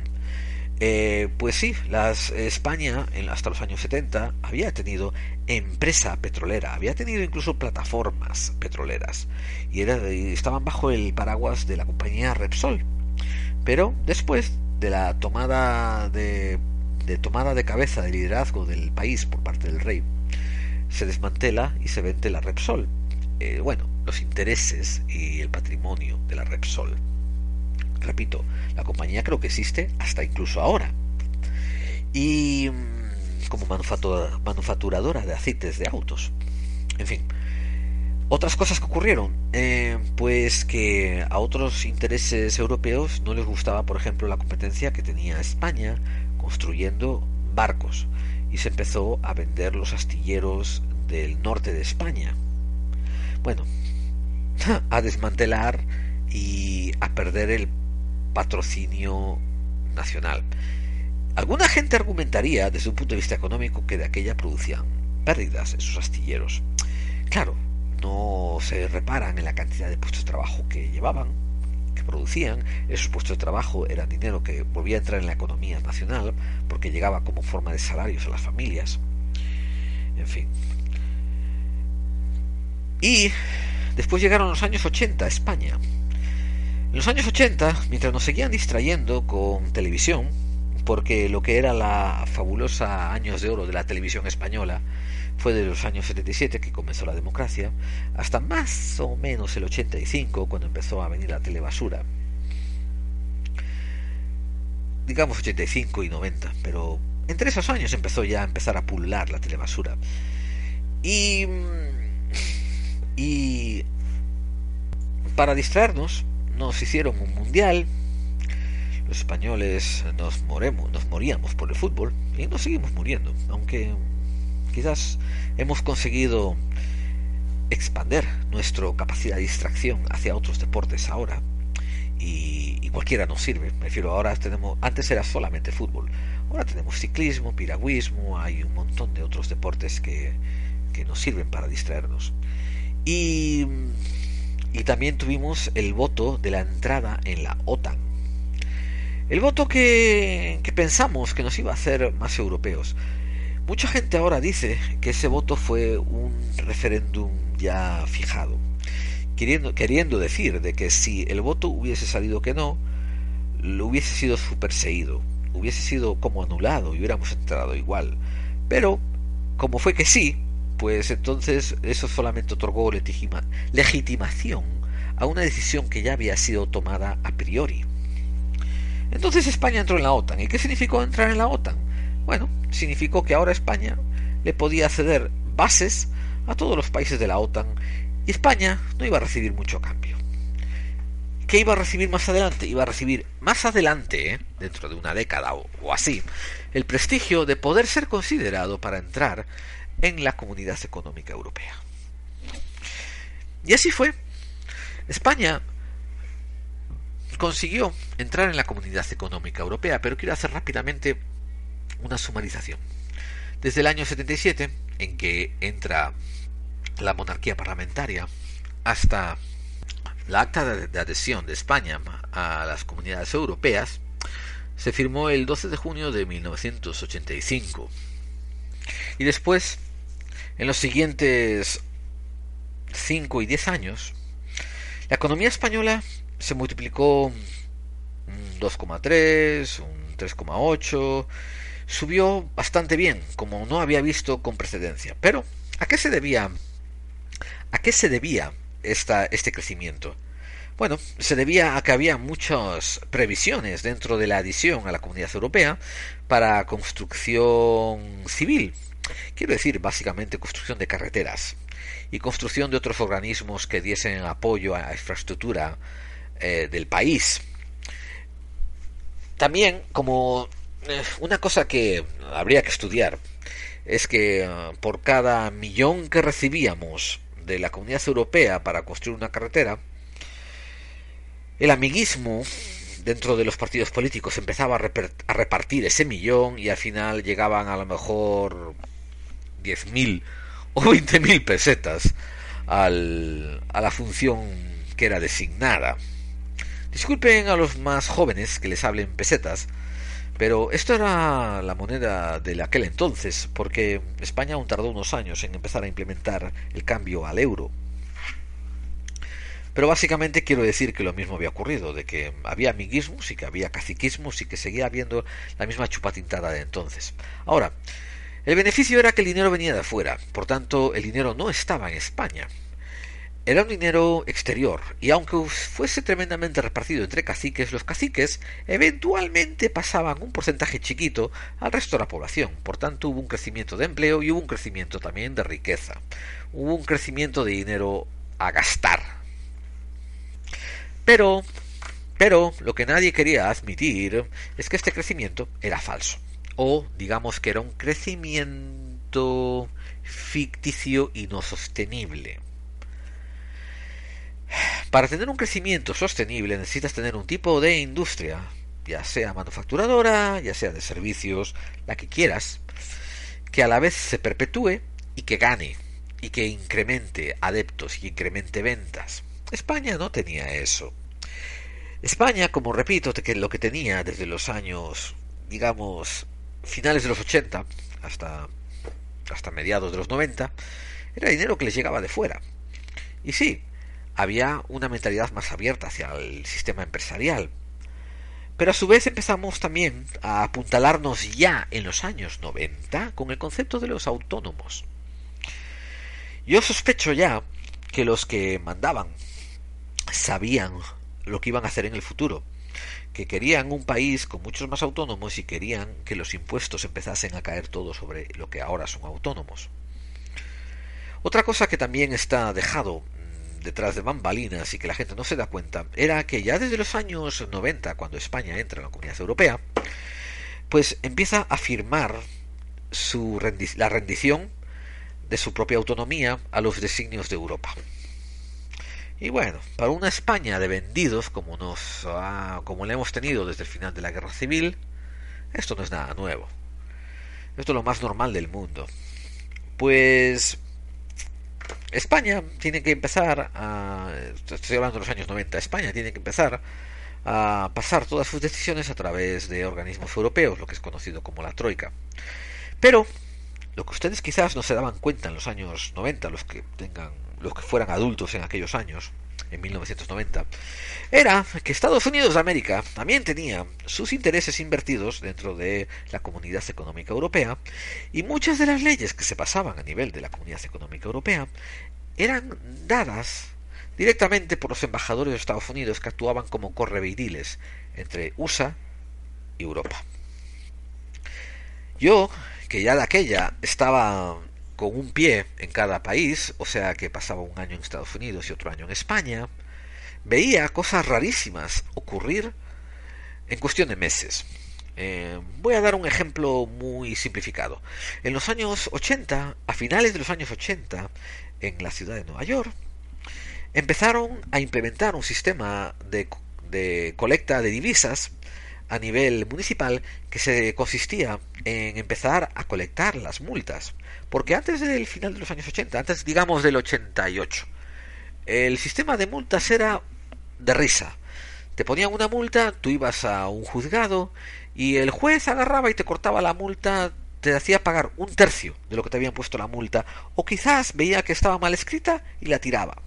Eh, pues sí, las, España hasta los años 70 había tenido empresa petrolera, había tenido incluso plataformas petroleras y, era, estaban bajo el paraguas de la compañía Repsol. Pero después de la tomada de, de tomada de cabeza de liderazgo del país por parte del rey, se desmantela y se vende la Repsol. Eh, bueno, los intereses y el patrimonio de la Repsol. Repito, la compañía creo que existe hasta incluso ahora. Y mm, como manufacturadora de aceites de autos. En fin. Otras cosas que ocurrieron, eh, pues que a otros intereses europeos no les gustaba, por ejemplo, la competencia que tenía España construyendo barcos y se empezó a vender los astilleros del norte de España. Bueno, *laughs* a desmantelar y a perder el patrocinio nacional. Alguna gente argumentaría desde un punto de vista económico que de aquella producían pérdidas esos astilleros. Claro, no se reparan en la cantidad de puestos de trabajo que llevaban, que producían. Esos puestos de trabajo eran dinero que volvía a entrar en la economía nacional porque llegaba como forma de salarios a las familias. En fin. Y después llegaron los años 80 a España. En los años 80, mientras nos seguían distrayendo con televisión, porque lo que era la fabulosa años de oro de la televisión española fue de los años 77 que comenzó la democracia, hasta más o menos el 85 cuando empezó a venir la telebasura. Digamos 85 y 90, pero entre esos años empezó ya a empezar a pulular la telebasura. Y y para distraernos nos hicieron un mundial, los españoles nos, moríamos por el fútbol y nos seguimos muriendo, aunque quizás hemos conseguido expander nuestra capacidad de distracción hacia otros deportes ahora y, y, cualquiera nos sirve. Me refiero, ahora tenemos, antes era solamente fútbol, ahora tenemos ciclismo, piragüismo, hay un montón de otros deportes que, que nos sirven para distraernos. Y y también tuvimos el voto de la entrada en la OTAN. El voto que, pensamos que nos iba a hacer más europeos. Mucha gente ahora dice que ese voto fue un referéndum ya fijado, queriendo, queriendo decir de que si el voto hubiese salido que no, lo hubiese sido superseído, hubiese sido como anulado y hubiéramos entrado igual. Pero, como fue que sí, pues entonces eso solamente otorgó legitimación a una decisión que ya había sido tomada a priori. Entonces España entró en la OTAN. ¿Y qué significó entrar en la OTAN? Bueno, significó que ahora España le podía ceder bases a todos los países de la OTAN y España no iba a recibir mucho cambio. ¿Qué iba a recibir más adelante? Iba a recibir más adelante, ¿eh? dentro de una década o así, el prestigio de poder ser considerado para entrar en la Comunidad Económica Europea. Y así fue. España consiguió entrar en la Comunidad Económica Europea, pero quiero hacer rápidamente una sumarización. Desde el año 77, en que entra la monarquía parlamentaria, hasta la acta de adhesión de España a las comunidades europeas, se firmó el 12 de junio de 1985. Y después en los siguientes 5 y 10 años, la economía española se multiplicó un 2,3, un 3,8, subió bastante bien, como no había visto con precedencia. Pero, ¿a qué se debía, a qué se debía esta, este crecimiento? Bueno, se debía a que había muchas previsiones dentro de la adhesión a la Comunidad Europea para construcción civil. Quiero decir, básicamente, construcción de carreteras y construcción de otros organismos que diesen apoyo a la infraestructura eh, del país. También, como eh, una cosa que habría que estudiar, es que eh, por cada millón que recibíamos de la Comunidad Europea para construir una carretera, el amiguismo dentro de los partidos políticos empezaba a, repartir ese millón y al final llegaban a lo mejor 10.000 o 20.000 pesetas al, a la función que era designada. Disculpen a los más jóvenes que les hablen pesetas, pero esto era la moneda de aquel entonces, porque España aún tardó unos años en empezar a implementar el cambio al euro. Pero básicamente quiero decir que lo mismo había ocurrido, de que había amiguismos y que había caciquismos y que seguía habiendo la misma chupatintada de entonces. Ahora, el beneficio era que el dinero venía de afuera, por tanto el dinero no estaba en España. Era un dinero exterior, y aunque fuese tremendamente repartido entre caciques, los caciques eventualmente pasaban un porcentaje chiquito al resto de la población. Por tanto, hubo un crecimiento de empleo y hubo un crecimiento también de riqueza. Hubo un crecimiento de dinero a gastar, pero, pero lo que nadie quería admitir es que este crecimiento era falso. O digamos que era un crecimiento ficticio y no sostenible. Para tener un crecimiento sostenible necesitas tener un tipo de industria, ya sea manufacturadora, ya sea de servicios, la que quieras, que a la vez se perpetúe y que gane, y que incremente adeptos y incremente ventas. España no tenía eso. España, como repito, que lo que tenía desde los años, digamos, finales de los 80 hasta, hasta mediados de los 90, era dinero que les llegaba de fuera. Y sí, había una mentalidad más abierta hacia el sistema empresarial. Pero a su vez empezamos también a apuntalarnos ya en los años 90 con el concepto de los autónomos. Yo sospecho ya que los que mandaban sabían lo que iban a hacer en el futuro, que querían un país con muchos más autónomos y querían que los impuestos empezasen a caer todo sobre lo que ahora son autónomos. Otra cosa que también está dejado mm, detrás de bambalinas y que la gente no se da cuenta era que ya desde los años 90, cuando España entra en la Comunidad Europea, pues empieza a firmar su la rendición de su propia autonomía a los designios de Europa. Y bueno, para una España de vendidos como nos como la hemos tenido desde el final de la Guerra Civil, esto no es nada nuevo. Esto es lo más normal del mundo. Pues España tiene que empezar a estoy hablando de los años 90, España tiene que empezar a pasar todas sus decisiones a través de organismos europeos, lo que es conocido como la Troika. Pero lo que ustedes quizás no se daban cuenta en los años 90, los que tengan los que fueran adultos en aquellos años, en 1990, era que Estados Unidos de América también tenía sus intereses invertidos dentro de la Comunidad Económica Europea y muchas de las leyes que se pasaban a nivel de la Comunidad Económica Europea eran dadas directamente por los embajadores de Estados Unidos que actuaban como correveidiles entre USA y Europa. Yo, que ya de aquella estaba con un pie en cada país, o sea que pasaba un año en Estados Unidos y otro año en España, veía cosas rarísimas ocurrir en cuestión de meses. Eh, voy a dar un ejemplo muy simplificado. En los años 80, a finales de los años 80, en la ciudad de Nueva York, empezaron a implementar un sistema de, de colecta de divisas a nivel municipal que se consistía en empezar a colectar las multas. Porque antes del final de los años 80, antes digamos del 88, el sistema de multas era de risa. Te ponían una multa, tú ibas a un juzgado y el juez agarraba y te cortaba la multa te hacía pagar un tercio de lo que te habían puesto la multa, o quizás veía que estaba mal escrita y la tiraba.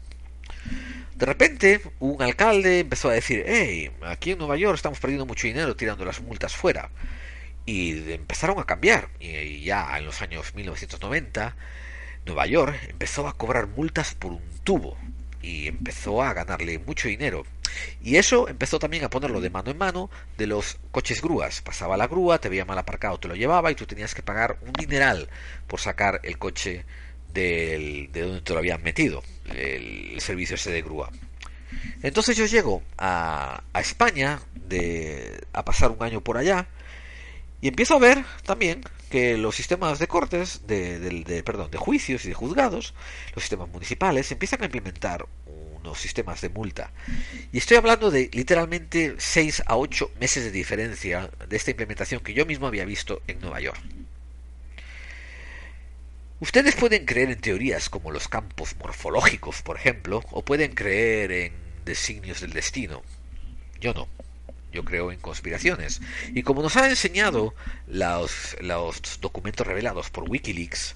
De repente, un alcalde empezó a decir, hey, aquí en Nueva York estamos perdiendo mucho dinero tirando las multas fuera. Y empezaron a cambiar. Y ya en los años 1990, Nueva York empezó a cobrar multas por un tubo. Y empezó a ganarle mucho dinero. Y eso empezó también a ponerlo de mano en mano de los coches grúas. Pasaba la grúa, te veía mal aparcado, te lo llevaba y tú tenías que pagar un dineral por sacar el coche de donde te lo habían metido, el, servicio ese de grúa. Entonces yo llego a, a España de, a pasar un año por allá y empiezo a ver también que los sistemas de cortes, de, de, perdón, de juicios y de juzgados, los sistemas municipales, empiezan a implementar unos sistemas de multa. Y estoy hablando de literalmente 6 a 8 meses de diferencia de esta implementación que yo mismo había visto en Nueva York. Ustedes pueden creer en teorías como los campos morfológicos, por ejemplo, o pueden creer en designios del destino. Yo no. Yo creo en conspiraciones. Y como nos han enseñado los, los documentos revelados por Wikileaks,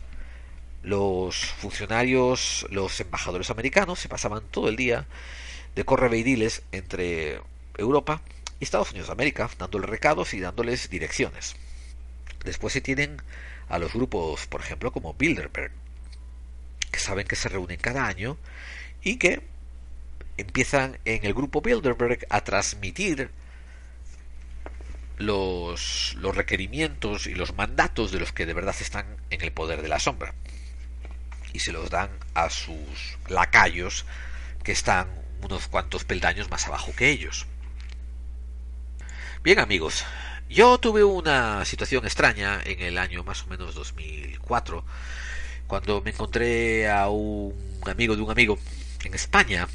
los funcionarios, los embajadores americanos se pasaban todo el día de correveidiles entre Europa y Estados Unidos de América, dándoles recados y dándoles direcciones. Después se tienen a los grupos, por ejemplo, como Bilderberg, que saben que se reúnen cada año y que empiezan en el grupo Bilderberg a transmitir los, los requerimientos y los mandatos de los que de verdad están en el poder de la sombra y se los dan a sus lacayos que están unos cuantos peldaños más abajo que ellos. Bien amigos, yo tuve una situación extraña en el año más o menos 2004, cuando me encontré a un amigo de un amigo en España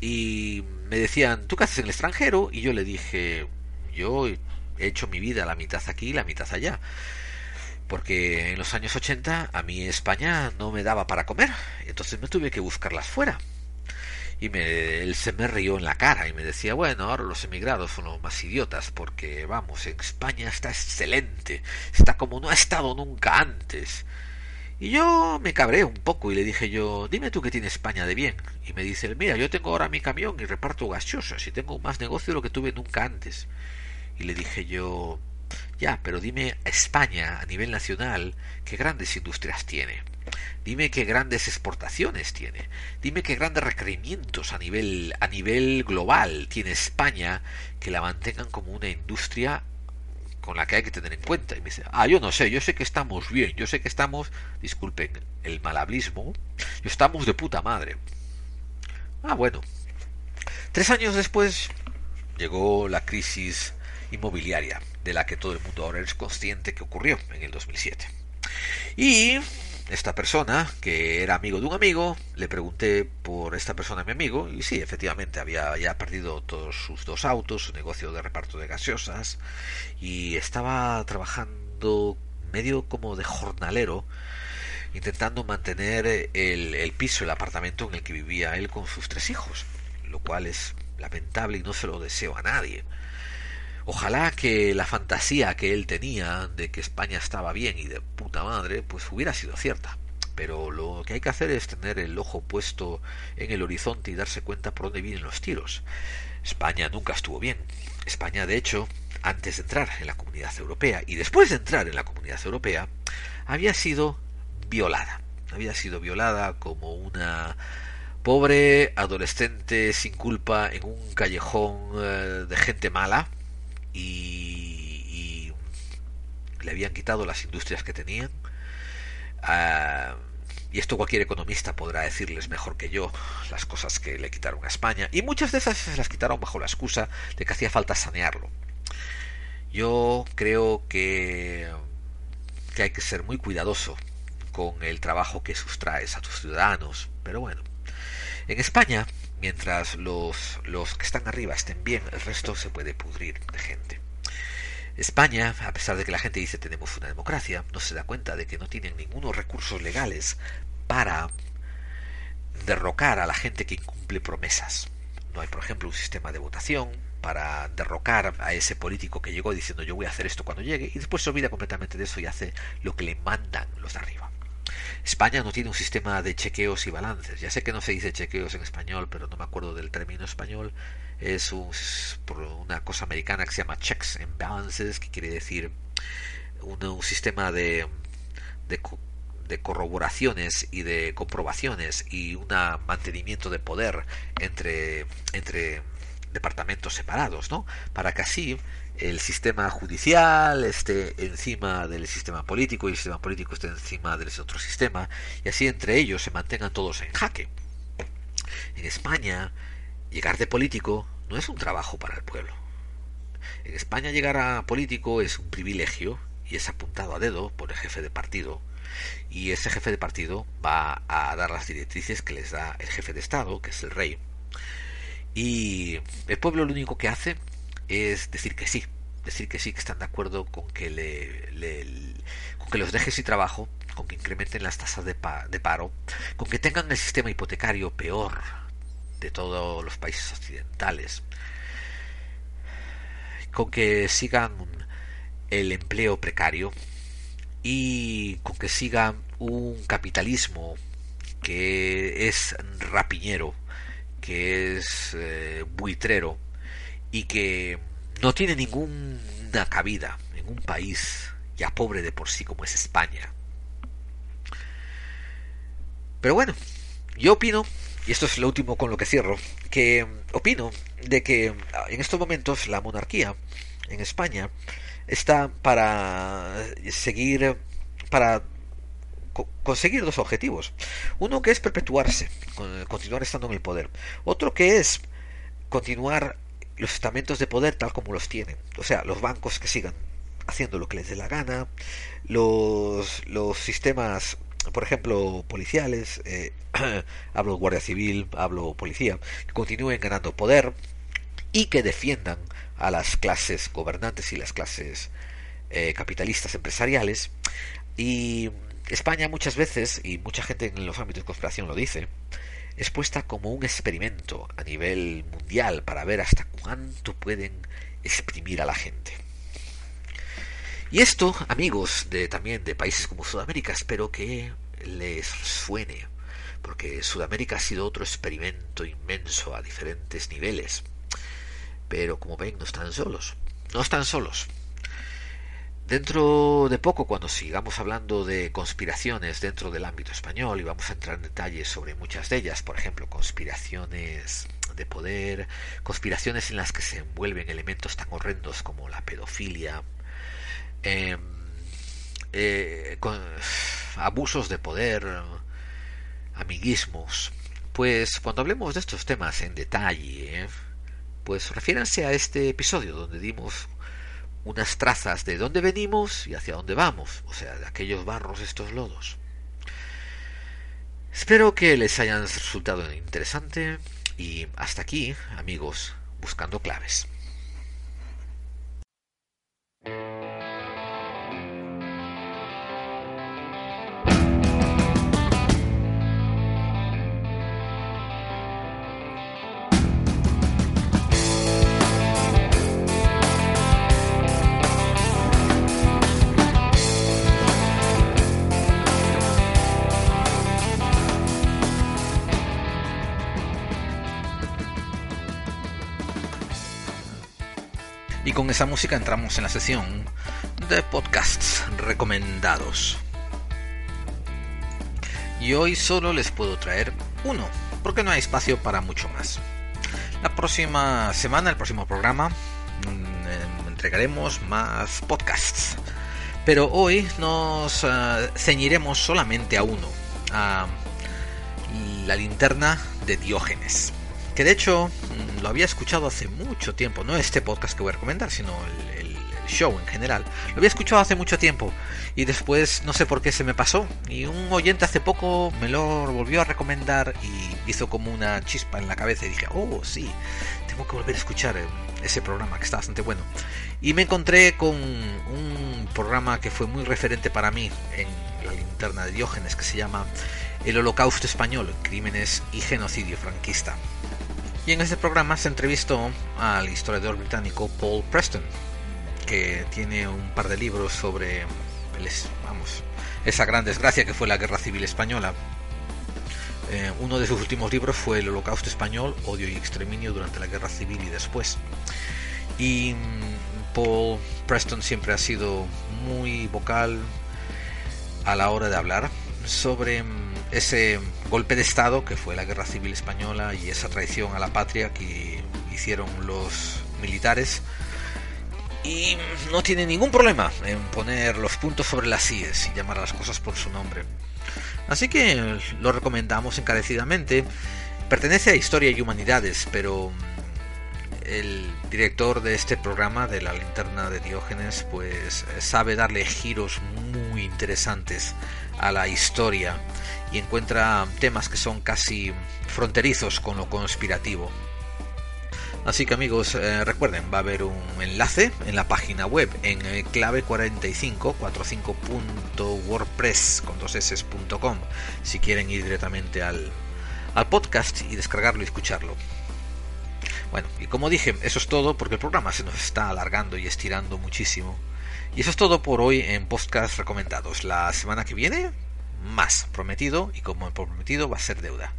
y me decían, ¿tú qué haces en el extranjero? Y yo le dije, yo he hecho mi vida la mitad aquí y la mitad allá. Porque en los años 80 a mí España no me daba para comer, entonces me tuve que buscarlas fuera y me, él se me rió en la cara y me decía, bueno, ahora los emigrados son los más idiotas porque, vamos, España está excelente, está como no ha estado nunca antes. Y yo me cabré un poco y le dije yo, dime tú qué tiene España de bien. Y me dice, mira, yo tengo ahora mi camión y reparto gaseosas y tengo más negocio de lo que tuve nunca antes. Y le dije yo, ya, pero dime España a nivel nacional qué grandes industrias tiene. Dime qué grandes exportaciones tiene. Dime qué grandes requerimientos a nivel, a nivel global tiene España que la mantengan como una industria con la que hay que tener en cuenta. Y me dice, ah, yo no sé, yo sé que estamos bien, yo sé que estamos, disculpen el malablismo, estamos de puta madre. Ah, bueno. Tres años después llegó la crisis inmobiliaria, de la que todo el mundo ahora es consciente que ocurrió en el 2007. Y esta persona, que era amigo de un amigo, le pregunté por esta persona a mi amigo, y sí, efectivamente, había ya perdido todos sus dos autos, su negocio de reparto de gaseosas, y estaba trabajando medio como de jornalero, intentando mantener el, el piso, el apartamento en el que vivía él con sus tres hijos, lo cual es lamentable y no se lo deseo a nadie. Ojalá que la fantasía que él tenía de que España estaba bien y de puta madre, pues hubiera sido cierta. Pero lo que hay que hacer es tener el ojo puesto en el horizonte y darse cuenta por dónde vienen los tiros. España nunca estuvo bien. España, de hecho, antes de entrar en la comunidad europea y después de entrar en la comunidad europea, había sido violada. Había sido violada como una pobre adolescente sin culpa en un callejón eh, de gente mala y, le habían quitado las industrias que tenían. Ah, y esto cualquier economista podrá decirles mejor que yo las cosas que le quitaron a España. Y muchas de esas se las quitaron bajo la excusa de que hacía falta sanearlo. Yo creo que, que hay que ser muy cuidadoso con el trabajo que sustraes a tus ciudadanos. Pero bueno, en España mientras los, los que están arriba estén bien, el resto se puede pudrir de gente. España, a pesar de que la gente dice tenemos una democracia, no se da cuenta de que no tienen ningunos recursos legales para derrocar a la gente que incumple promesas. No hay, por ejemplo, un sistema de votación para derrocar a ese político que llegó diciendo yo voy a hacer esto cuando llegue y después se olvida completamente de eso y hace lo que le mandan los de arriba. España no tiene un sistema de chequeos y balances. Ya sé que no se dice chequeos en español, pero no me acuerdo del término español. Es por una cosa americana que se llama checks and balances, que quiere decir un, sistema de, de, de, corroboraciones y de comprobaciones y un mantenimiento de poder entre, entre departamentos separados, ¿no? Para que así el sistema judicial esté encima del sistema político y el sistema político esté encima del otro sistema y así entre ellos se mantengan todos en jaque. En España, llegar de político no es un trabajo para el pueblo. En España llegar a político es un privilegio y es apuntado a dedo por el jefe de partido y ese jefe de partido va a dar las directrices que les da el jefe de Estado, que es el rey. Y el pueblo lo único que hace es decir que sí, decir que sí, que están de acuerdo con que, le, con que los dejes sin trabajo, con que incrementen las tasas de, de paro, con que tengan el sistema hipotecario peor de todos los países occidentales, con que sigan el empleo precario y con que sigan un capitalismo que es rapiñero, que es eh, buitrero, y que no tiene ninguna cabida en un país ya pobre de por sí como es España. Pero bueno, yo opino, y esto es lo último con lo que cierro, que opino de que en estos momentos la monarquía en España está para seguir, para conseguir dos objetivos. Uno que es perpetuarse, continuar estando en el poder. Otro que es continuar los estamentos de poder tal como los tienen. O sea, los bancos que sigan haciendo lo que les dé la gana, los, los sistemas, por ejemplo, policiales, eh, *clears throat* hablo guardia civil, hablo policía, que continúen ganando poder y que defiendan a las clases gobernantes y las clases eh, capitalistas empresariales. Y España muchas veces, y mucha gente en los ámbitos de conspiración lo dice, es puesta como un experimento a nivel mundial para ver hasta cuánto pueden exprimir a la gente. Y esto, amigos de también de países como Sudamérica, espero que les suene, porque Sudamérica ha sido otro experimento inmenso a diferentes niveles. Pero como ven, no están solos. No están solos. Dentro de poco, cuando sigamos hablando de conspiraciones dentro del ámbito español, y vamos a entrar en detalles sobre muchas de ellas, por ejemplo, conspiraciones de poder, conspiraciones en las que se envuelven elementos tan horrendos como la pedofilia, em, eh, abusos de poder, amiguismos. Pues cuando hablemos de estos temas en detalle, pues refiéranse a este episodio donde dimos unas trazas de dónde venimos y hacia dónde vamos, o sea, de aquellos barros, estos lodos. Espero que les hayan resultado interesante y hasta aquí, amigos, buscando claves. Con esa música entramos en la sesión de podcasts recomendados. Y hoy solo les puedo traer uno, porque no hay espacio para mucho más. La próxima semana, el próximo programa, mm, entregaremos más podcasts. Pero hoy nos eh, ceñiremos solamente a uno, a la linterna de Diógenes que de hecho mm, lo había escuchado hace mucho tiempo, no este podcast que voy a recomendar, sino el, show en general. Lo había escuchado hace mucho tiempo y después no sé por qué se me pasó y un oyente hace poco me lo volvió a recomendar y hizo como una chispa en la cabeza y dije, oh sí, tengo que volver a escuchar ese programa que está bastante bueno. Y me encontré con un programa que fue muy referente para mí en la linterna de Diógenes que se llama El Holocausto Español, Crímenes y Genocidio Franquista Y en este programa se entrevistó al historiador británico Paul Preston, que tiene un par de libros sobre esa gran desgracia que fue la Guerra Civil Española. Eh, uno de sus últimos libros fue El Holocausto Español, Odio y Exterminio durante la Guerra Civil y después. Y mm, Paul Preston siempre ha sido muy vocal a la hora de hablar sobre mm, ese golpe de Estado que fue la Guerra Civil Española y esa traición a la patria que hicieron los militares. Y no tiene ningún problema en poner los puntos sobre las IES y llamar a las cosas por su nombre. Así que lo recomendamos encarecidamente. Pertenece a Historia y Humanidades, pero el director de este programa de la linterna de Diógenes pues sabe darle giros muy interesantes a la historia y encuentra temas que son casi fronterizos con lo conspirativo. Así que amigos, eh, recuerden, va a haber un enlace en la página web en eh, clave4545.wordpress si quieren ir directamente al, al podcast y descargarlo y escucharlo. Bueno, y como dije, eso es todo porque el programa se nos está alargando y estirando muchísimo. Y eso es todo por hoy en podcast recomendados. La semana que viene, más prometido y como prometido va a ser deuda.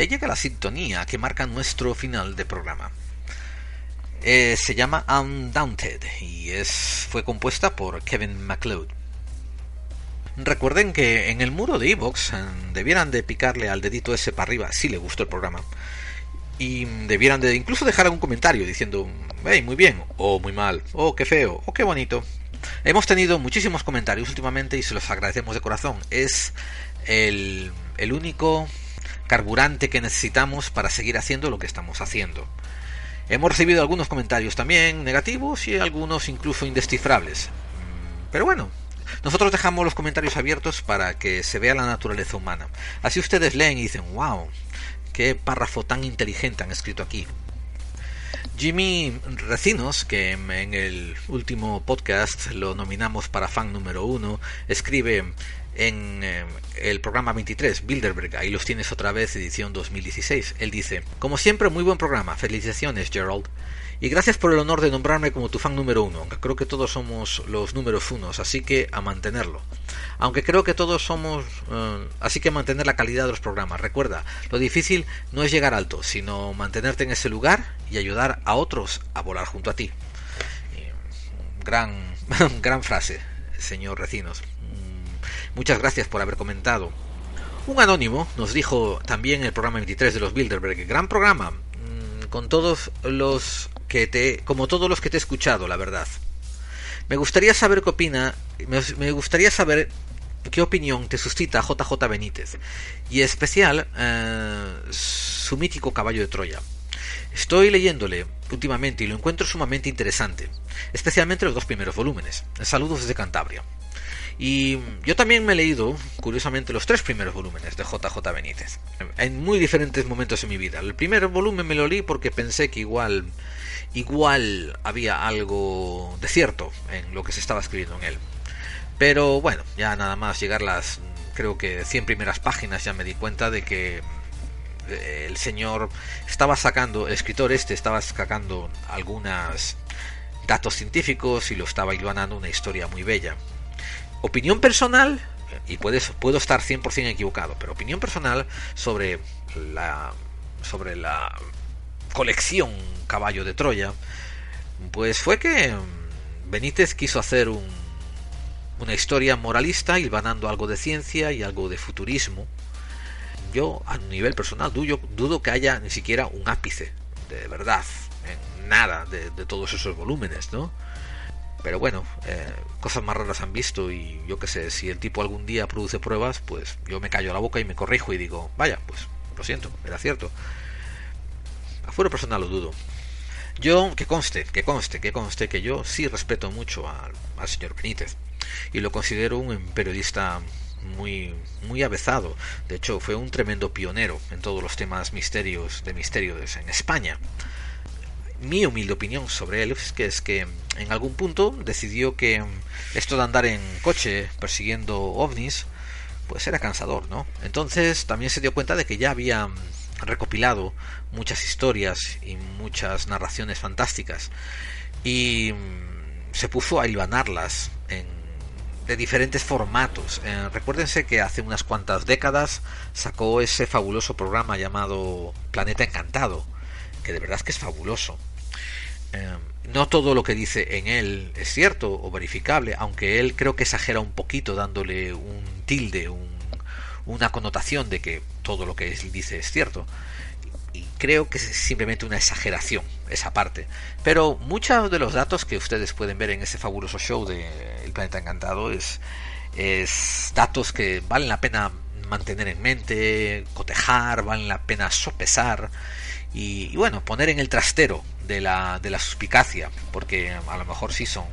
Y ahí llega la sintonía que marca nuestro final de programa. Eh, se llama Undaunted y fue compuesta por Kevin MacLeod. Recuerden que en el muro de Evox eh, debieran de picarle al dedito ese para arriba si le gustó el programa. Y debieran de incluso dejar algún comentario diciendo, hey, muy bien, o muy mal, o qué feo, o qué bonito. Hemos tenido muchísimos comentarios últimamente y se los agradecemos de corazón. Es el único carburante que necesitamos para seguir haciendo lo que estamos haciendo. Hemos recibido algunos comentarios también negativos y algunos incluso indescifrables. Pero bueno, nosotros dejamos los comentarios abiertos para que se vea la naturaleza humana. Así ustedes leen y dicen, wow, qué párrafo tan inteligente han escrito aquí. Jimmy Recinos, que en el último podcast lo nominamos para fan número uno, escribe en eh, el programa 23, Bilderberg, ahí los tienes otra vez, edición 2016. Él dice, como siempre, muy buen programa, felicitaciones Gerald, y gracias por el honor de nombrarme como tu fan número uno, aunque creo que todos somos los números unos, así que a mantenerlo. Aunque creo que todos somos, eh, así que mantener la calidad de los programas. Recuerda, lo difícil no es llegar alto, sino mantenerte en ese lugar y ayudar a otros a volar junto a ti. gran, *laughs* gran frase, señor Recinos. Muchas gracias por haber comentado. Un anónimo nos dijo también en el programa 23 de los Bilderberg, gran programa, mm, con todos los que te, como todos los que te he escuchado, la verdad. Me gustaría saber qué opina, me gustaría saber qué opinión te suscita JJ Benítez y en especial eh, su mítico caballo de Troya. Estoy leyéndole últimamente y lo encuentro sumamente interesante, especialmente los dos primeros volúmenes. Saludos desde Cantabria. Y yo también me he leído, curiosamente, los tres primeros volúmenes de JJ Benítez, en muy diferentes momentos en mi vida. El primer volumen me lo leí porque pensé que igual, igual había algo de cierto en lo que se estaba escribiendo en él. Pero bueno, ya nada más llegar las, creo que 100 primeras páginas ya me di cuenta de que eh, el señor estaba sacando, el escritor este estaba sacando algunos datos científicos y lo estaba iluminando una historia muy bella opinión personal, y puedes, puedo estar 100% equivocado, pero opinión personal sobre la, sobre la colección Caballo de Troya, pues fue que Benítez quiso hacer un, una historia moralista, hilvanando algo de ciencia y algo de futurismo. Yo, a nivel personal, dudo, dudo que haya ni siquiera un ápice de verdad en nada de, de todos esos volúmenes, ¿no? Pero bueno, eh, cosas más raras han visto y yo qué sé, si el tipo algún día produce pruebas, pues yo me callo la boca y me corrijo y digo, vaya, pues lo siento, era cierto. A personal lo dudo. Yo, que conste, que conste, que conste, que yo sí respeto mucho al, señor Benítez. y lo considero un periodista muy muy avezado. De hecho, fue un tremendo pionero en todos los temas misterios de misterios en España. Mi humilde opinión sobre él es que es que en algún punto decidió que esto de andar en coche persiguiendo ovnis pues era cansador, ¿no? Entonces también se dio cuenta de que ya había recopilado muchas historias y muchas narraciones fantásticas y se puso a hilvanarlas en de diferentes formatos. Eh, recuérdense que hace unas cuantas décadas sacó ese fabuloso programa llamado Planeta Encantado, que de verdad es que es fabuloso. Eh, no todo lo que dice en él es cierto o verificable, aunque él creo que exagera un poquito dándole un tilde, una connotación de que todo lo que él dice es cierto y creo que es simplemente una exageración esa parte. Pero muchos de los datos que ustedes pueden ver en ese fabuloso show de El Planeta Encantado es, datos que valen la pena mantener en mente, cotejar, valen la pena sopesar y, bueno, poner en el trastero de la, de la suspicacia, porque a lo mejor sí son,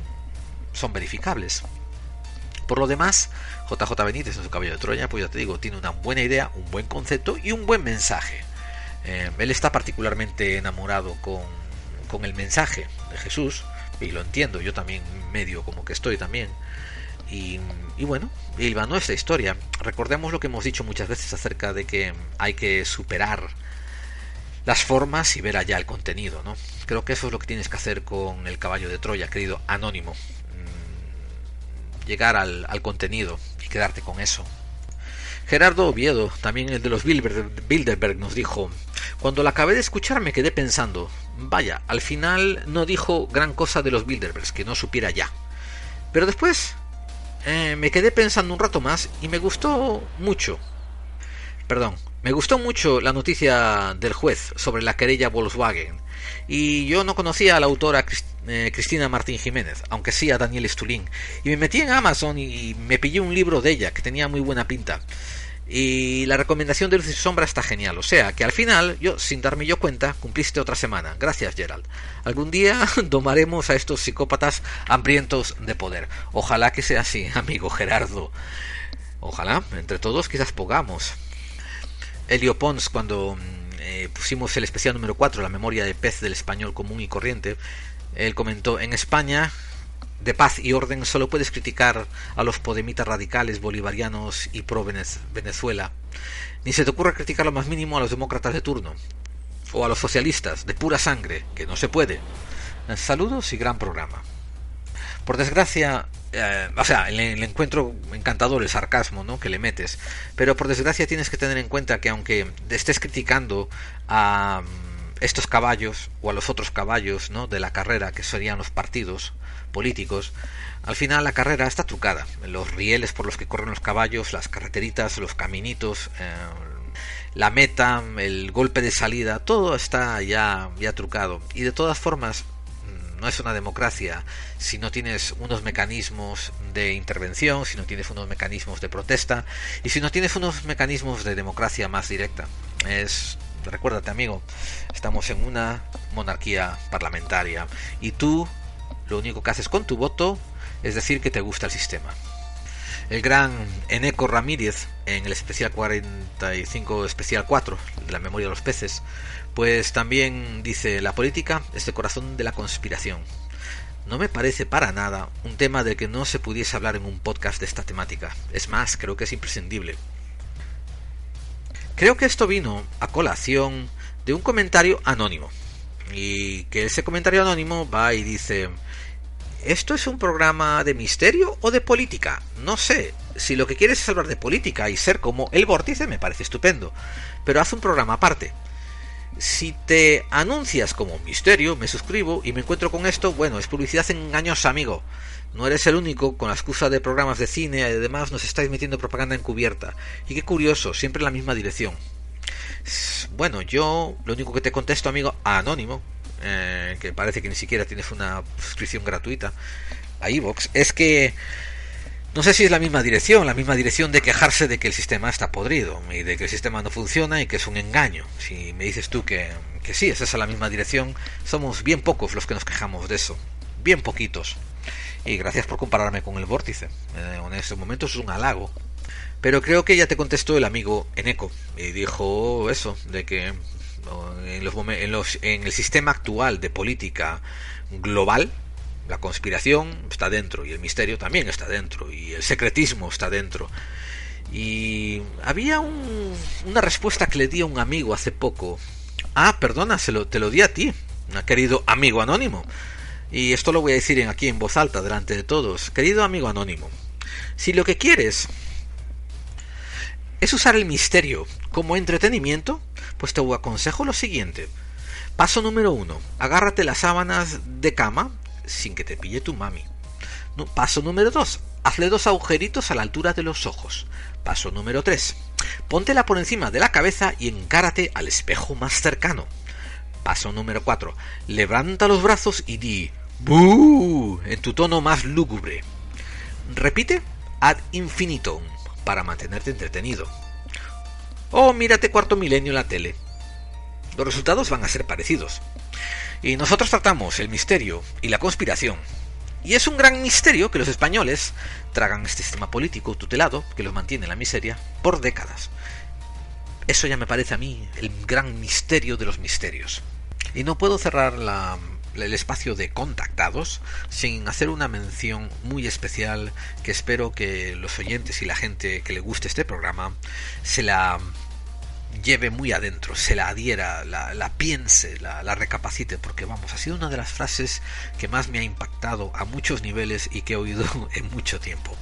son verificables. Por lo demás, JJ Benítez en su caballo de Troya, pues ya te digo, tiene una buena idea, un buen concepto y un buen mensaje. Eh, él está particularmente enamorado con, con, el mensaje de Jesús, y lo entiendo, yo también medio como que estoy también. Y, y bueno, va nuestra historia. Recordemos lo que hemos dicho muchas veces acerca de que hay que superar las formas y ver allá el contenido, ¿no? Creo que eso es lo que tienes que hacer con el caballo de Troya, querido anónimo. Mm, llegar al, al contenido y quedarte con eso. Gerardo Oviedo, también el de los Bilderberg, nos dijo, cuando la acabé de escuchar me quedé pensando, vaya, al final no dijo gran cosa de los Bilderbergs, que no supiera ya. Pero después eh, me quedé pensando un rato más y me gustó mucho. Perdón, me gustó mucho la noticia del juez sobre la querella Volkswagen. Y yo no conocía a la autora eh, Cristina Martín Jiménez, aunque sí a Daniel Stulin. Y me metí en Amazon y me pillé un libro de ella que tenía muy buena pinta. Y la recomendación de Luz y Sombra está genial. O sea, que al final, yo, sin darme yo cuenta, cumpliste otra semana. Gracias, Gerald. Algún día *laughs* domaremos a estos psicópatas hambrientos de poder. Ojalá que sea así, amigo Gerardo. Ojalá, entre todos quizás pongamos. Elio Pons, cuando mm, eh, pusimos el especial número 4, la memoria de pez del español común y corriente, él comentó, en España de paz y orden solo puedes criticar a los podemitas radicales bolivarianos y pro Venezuela. Ni se te ocurra criticar lo más mínimo a los demócratas de turno. O a los socialistas, de pura sangre, que no se puede. Saludos y gran programa. Por desgracia, eh, o sea, le, encuentro encantador el sarcasmo ¿no? que le metes, pero por desgracia tienes que tener en cuenta que aunque estés criticando a mm, estos caballos o a los otros caballos ¿no? de la carrera, que serían los partidos, políticos, al final la carrera está trucada. Los rieles por los que corren los caballos, las carreteritas, los caminitos, eh, la meta, el golpe de salida, todo está ya, ya trucado. Y de todas formas, no es una democracia si no tienes unos mecanismos de intervención, si no tienes unos mecanismos de protesta y si no tienes unos mecanismos de democracia más directa. Es recuérdate amigo, estamos en una monarquía parlamentaria y tú lo único que haces con tu voto es decir que te gusta el sistema. El gran Eneco Ramírez, en el especial 45, especial 4, de la memoria de los peces, pues también dice, la política es el corazón de la conspiración. No me parece para nada un tema del que no se pudiese hablar en un podcast de esta temática. Es más, creo que es imprescindible. Creo que esto vino a colación de un comentario anónimo. Y que ese comentario anónimo va y dice, ¿Esto es un programa de misterio o de política? No sé. Si lo que quieres es hablar de política y ser como el vórtice, me parece estupendo. Pero haz un programa aparte. Si te anuncias como misterio, me suscribo y me encuentro con esto, bueno, es publicidad engañosa, amigo. No eres el único, con la excusa de programas de cine y demás, nos estáis metiendo propaganda encubierta. Y qué curioso, siempre en la misma dirección. Bueno, yo lo único que te contesto, amigo, anónimo, eh, que parece que ni siquiera tienes una suscripción gratuita a iVoox, es que no sé si es la misma dirección, la misma dirección de quejarse de que el sistema está podrido y de que el sistema no funciona y que es un engaño. Si me dices tú que, que sí, es esa la misma dirección, somos bien pocos los que nos quejamos de eso, bien poquitos. Y gracias por compararme con el vórtice. Eh, en este momento es un halago. Pero creo que ya te contestó el amigo Eneco y dijo eso, de que en, los, en, los, en el sistema actual de política global, la conspiración está dentro y el misterio también está dentro y el secretismo está dentro. Y había un, una respuesta que le di a un amigo hace poco. Ah, perdona, se lo, te lo di a ti, querido amigo anónimo. Y esto lo voy a decir en, aquí en voz alta, delante de todos. Querido amigo anónimo, si lo que quieres es usar el misterio como entretenimiento, pues te aconsejo lo siguiente. Paso número uno, agárrate las sábanas de cama sin que te pille tu mami. paso número dos, hazle dos agujeritos a la altura de los ojos. Paso número tres, póntela por encima de la cabeza y encárate al espejo más cercano. Paso número cuatro, levanta los brazos y di ¡Bú! en tu tono más lúgubre. Repite ad infinitum para mantenerte entretenido. O mírate cuarto milenio en la tele. Los resultados van a ser parecidos. Y nosotros tratamos el misterio y la conspiración. Y es un gran misterio que los españoles tragan este sistema político tutelado que los mantiene en la miseria por décadas. Eso ya me parece a mí el gran misterio de los misterios. Y no puedo cerrar la, el espacio de contactados sin hacer una mención muy especial que espero que los oyentes y la gente que le guste este programa se la lleve muy adentro, se la adhiera, la, piense, la, la, recapacite, porque vamos, ha sido una de las frases que más me ha impactado a muchos niveles y que he oído *laughs* en mucho tiempo.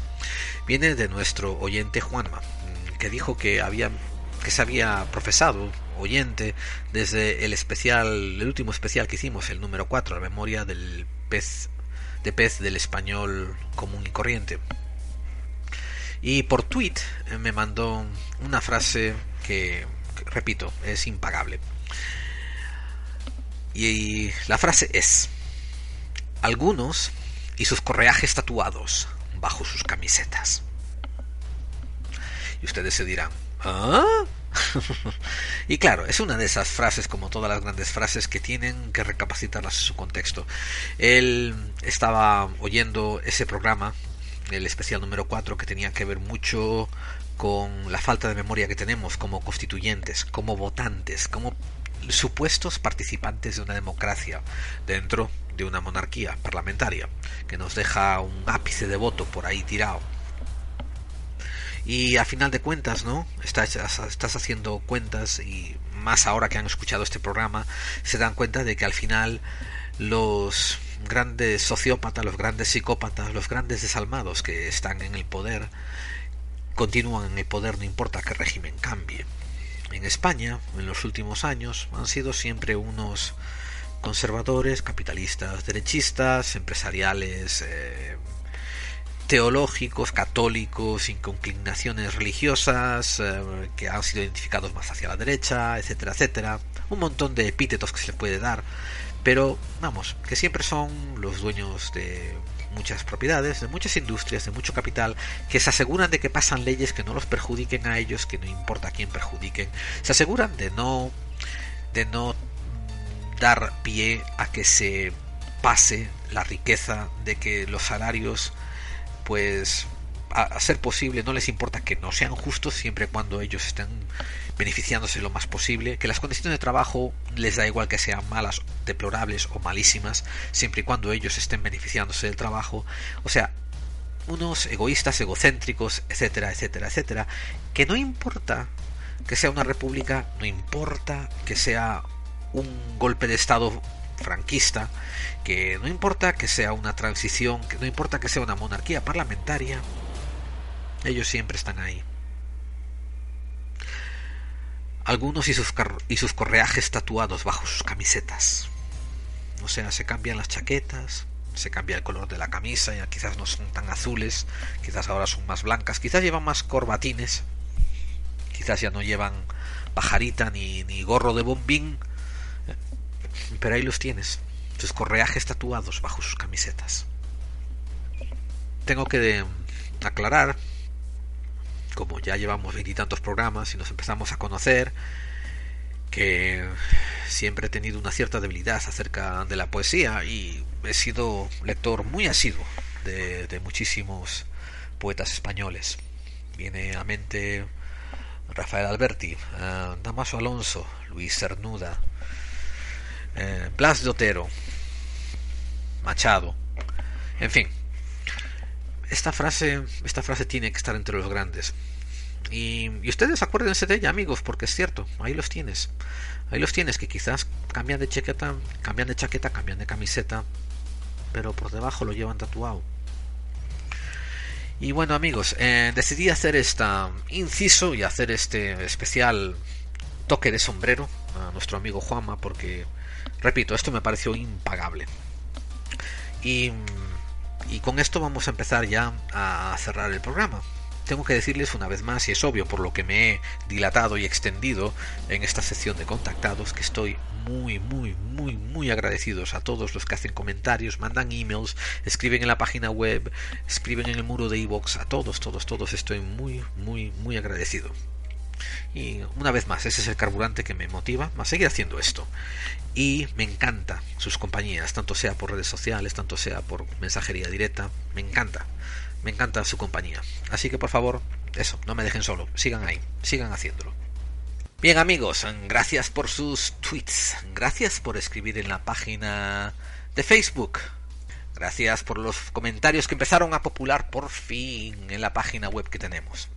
Viene de nuestro oyente Juanma, que dijo que había que se había profesado oyente desde el especial, el último especial que hicimos, el número 4, la memoria del pez de pez del español común y corriente. Y por tweet me mandó una frase que repito, es impagable. Y la frase es, algunos y sus correajes tatuados bajo sus camisetas. Y ustedes se dirán, ¿ah? *laughs* y claro, es una de esas frases, como todas las grandes frases, que tienen que recapacitarlas en su contexto. Él estaba oyendo ese programa, el especial número 4, que tenía que ver mucho con la falta de memoria que tenemos como constituyentes, como votantes, como supuestos participantes de una democracia dentro de una monarquía parlamentaria que nos deja un ápice de voto por ahí tirado. Y a final de cuentas, ¿no? Estás, estás haciendo cuentas y más ahora que han escuchado este programa, se dan cuenta de que al final los grandes sociópatas, los grandes psicópatas, los grandes desalmados que están en el poder, continúan en el poder no importa qué régimen cambie. En España, en los últimos años, han sido siempre unos conservadores, capitalistas, derechistas, empresariales, eh, teológicos, católicos, sin inclinaciones religiosas, eh, que han sido identificados más hacia la derecha, etcétera, etcétera. Un montón de epítetos que se le puede dar, pero vamos, que siempre son los dueños de muchas propiedades, de muchas industrias, de mucho capital, que se aseguran de que pasan leyes que no los perjudiquen a ellos, que no importa quién perjudiquen, se aseguran de no de no dar pie a que se pase la riqueza, de que los salarios pues a, ser posible no les importa que no sean justos siempre cuando ellos estén beneficiándose lo más posible, que las condiciones de trabajo les da igual que sean malas, deplorables o malísimas, siempre y cuando ellos estén beneficiándose del trabajo. O sea, unos egoístas, egocéntricos, etcétera, etcétera, etcétera, que no importa que sea una república, no importa que sea un golpe de Estado franquista, que no importa que sea una transición, que no importa que sea una monarquía parlamentaria, ellos siempre están ahí. Algunos y sus, y sus correajes tatuados bajo sus camisetas. O sea, se cambian las chaquetas, se cambia el color de la camisa, ya quizás no son tan azules, quizás ahora son más blancas, quizás llevan más corbatines, quizás ya no llevan pajarita ni, ni gorro de bombín, pero ahí los tienes, sus correajes tatuados bajo sus camisetas. Tengo que aclarar como ya llevamos veintitantos programas y nos empezamos a conocer, que siempre he tenido una cierta debilidad acerca de la poesía y he sido lector muy asiduo de, muchísimos poetas españoles. Viene a mente Rafael Alberti, uh, Damaso Alonso, Luis Cernuda, eh, Blas de Otero, Machado, en fin. Esta frase, esta frase tiene que estar entre los grandes. Y, ustedes acuérdense de ella, amigos, porque es cierto, ahí los tienes. Ahí los tienes, que quizás cambian de chaqueta, cambian de chaqueta, cambian de camiseta, pero por debajo lo llevan tatuado. Y bueno amigos, eh, decidí hacer esta inciso y hacer este especial toque de sombrero a nuestro amigo Juanma porque, repito, esto me pareció impagable. Y, con esto vamos a empezar ya a cerrar el programa tengo que decirles una vez más, y es obvio por lo que me he dilatado y extendido en esta sección de contactados, que estoy muy, muy, muy, muy agradecidos a todos los que hacen comentarios, mandan emails, escriben en la página web, escriben en el muro de iVoox, a todos, todos, todos estoy muy, muy, muy agradecido. Y una vez más, ese es el carburante que me motiva a seguir haciendo esto. Y me encanta sus compañías, tanto sea por redes sociales, tanto sea por mensajería directa, me encanta me encanta su compañía. Así que por favor, eso, no me dejen solo, sigan ahí, sigan haciéndolo. Bien amigos, gracias por sus tweets, gracias por escribir en la página de Facebook, gracias por los comentarios que empezaron a popular por fin en la página web que tenemos.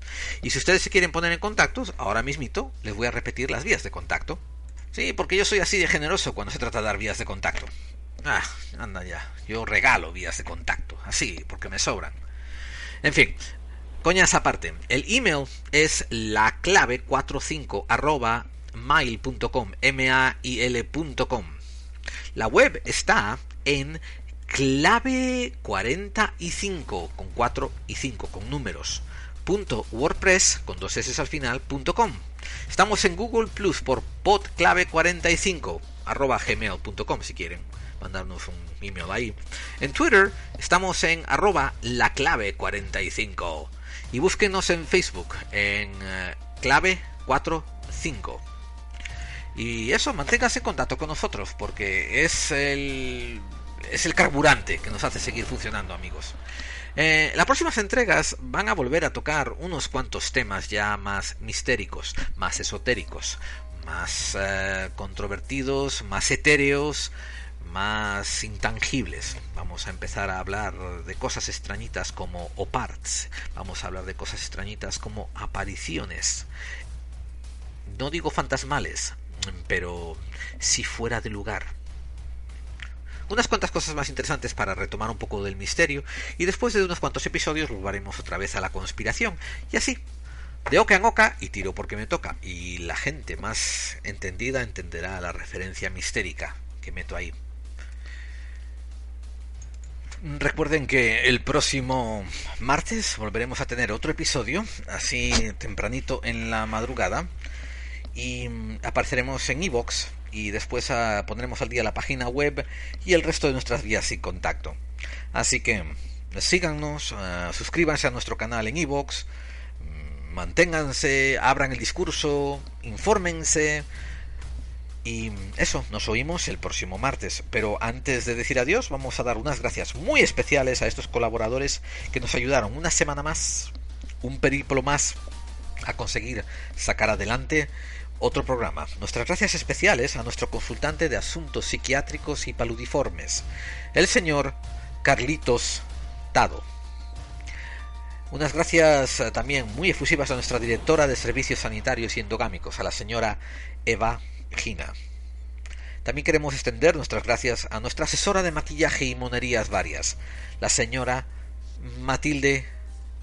Y si ustedes se quieren poner en contacto, ahora mismito les voy a repetir las vías de contacto. Sí, porque yo soy así de generoso cuando se trata de dar vías de contacto. Ah, anda ya, yo regalo vías de contacto, así, porque me sobran. En fin, coñas aparte, el email es la clave 45 arroba mail.com, m-a-i-l.com. La web está en clave 45 con 4 y 5 con números. Punto WordPress con dos S al final punto com. Estamos en Google Plus por podclave 45 arroba gmail.com si quieren mandarnos un email ahí. En Twitter estamos en arroba la clave 45 y búsquenos en Facebook en eh, clave 45. Y eso, manténgase en contacto con nosotros porque es el, es el carburante que nos hace seguir funcionando, amigos. Eh, las próximas entregas van a volver a tocar unos cuantos temas ya más mistéricos, más esotéricos, más eh, controvertidos, más etéreos, más intangibles. Vamos a empezar a hablar de cosas extrañitas como oparts. Vamos a hablar de cosas extrañitas como apariciones. No digo fantasmales, pero si fuera de lugar. Unas cuantas cosas más interesantes para retomar un poco del misterio y después de unos cuantos episodios volveremos otra vez a la conspiración. Y así de oca en oca y tiro porque me toca y la gente más entendida entenderá la referencia mistérica que meto ahí. Recuerden que el próximo martes volveremos a tener otro episodio, así tempranito en la madrugada, y apareceremos en iVoox y después ah, pondremos al día la página web y el resto de nuestras vías y contacto. Así que síganos, ah, suscríbanse a nuestro canal en iVoox, manténganse, abran el discurso, infórmense y eso, nos oímos el próximo martes. Pero antes de decir adiós, vamos a dar unas gracias muy especiales a estos colaboradores que nos ayudaron una semana más, un periplo más, a conseguir sacar adelante otro programa. Nuestras gracias especiales a nuestro consultante de asuntos psiquiátricos y paludiformes, el señor Carlitos Tado. Unas gracias eh, también muy efusivas a nuestra directora de servicios sanitarios y endogámicos, a la señora Eva Gina. También queremos extender nuestras gracias a nuestra asesora de maquillaje y monerías varias, la señora Matilde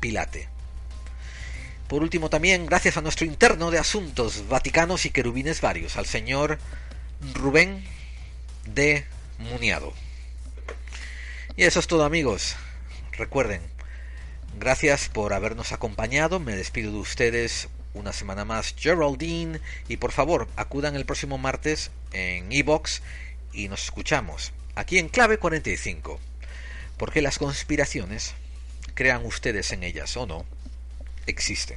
Pilate. Por último también gracias a nuestro interno de asuntos vaticanos y querubines varios, al señor Rubén de Muniado. Y eso es todo amigos. Recuerden, gracias por habernos acompañado. Me despido de ustedes una semana más Geraldine y por favor acudan el próximo martes en Evox y nos escuchamos aquí en Clave 45 porque las conspiraciones crean ustedes en ellas o no existen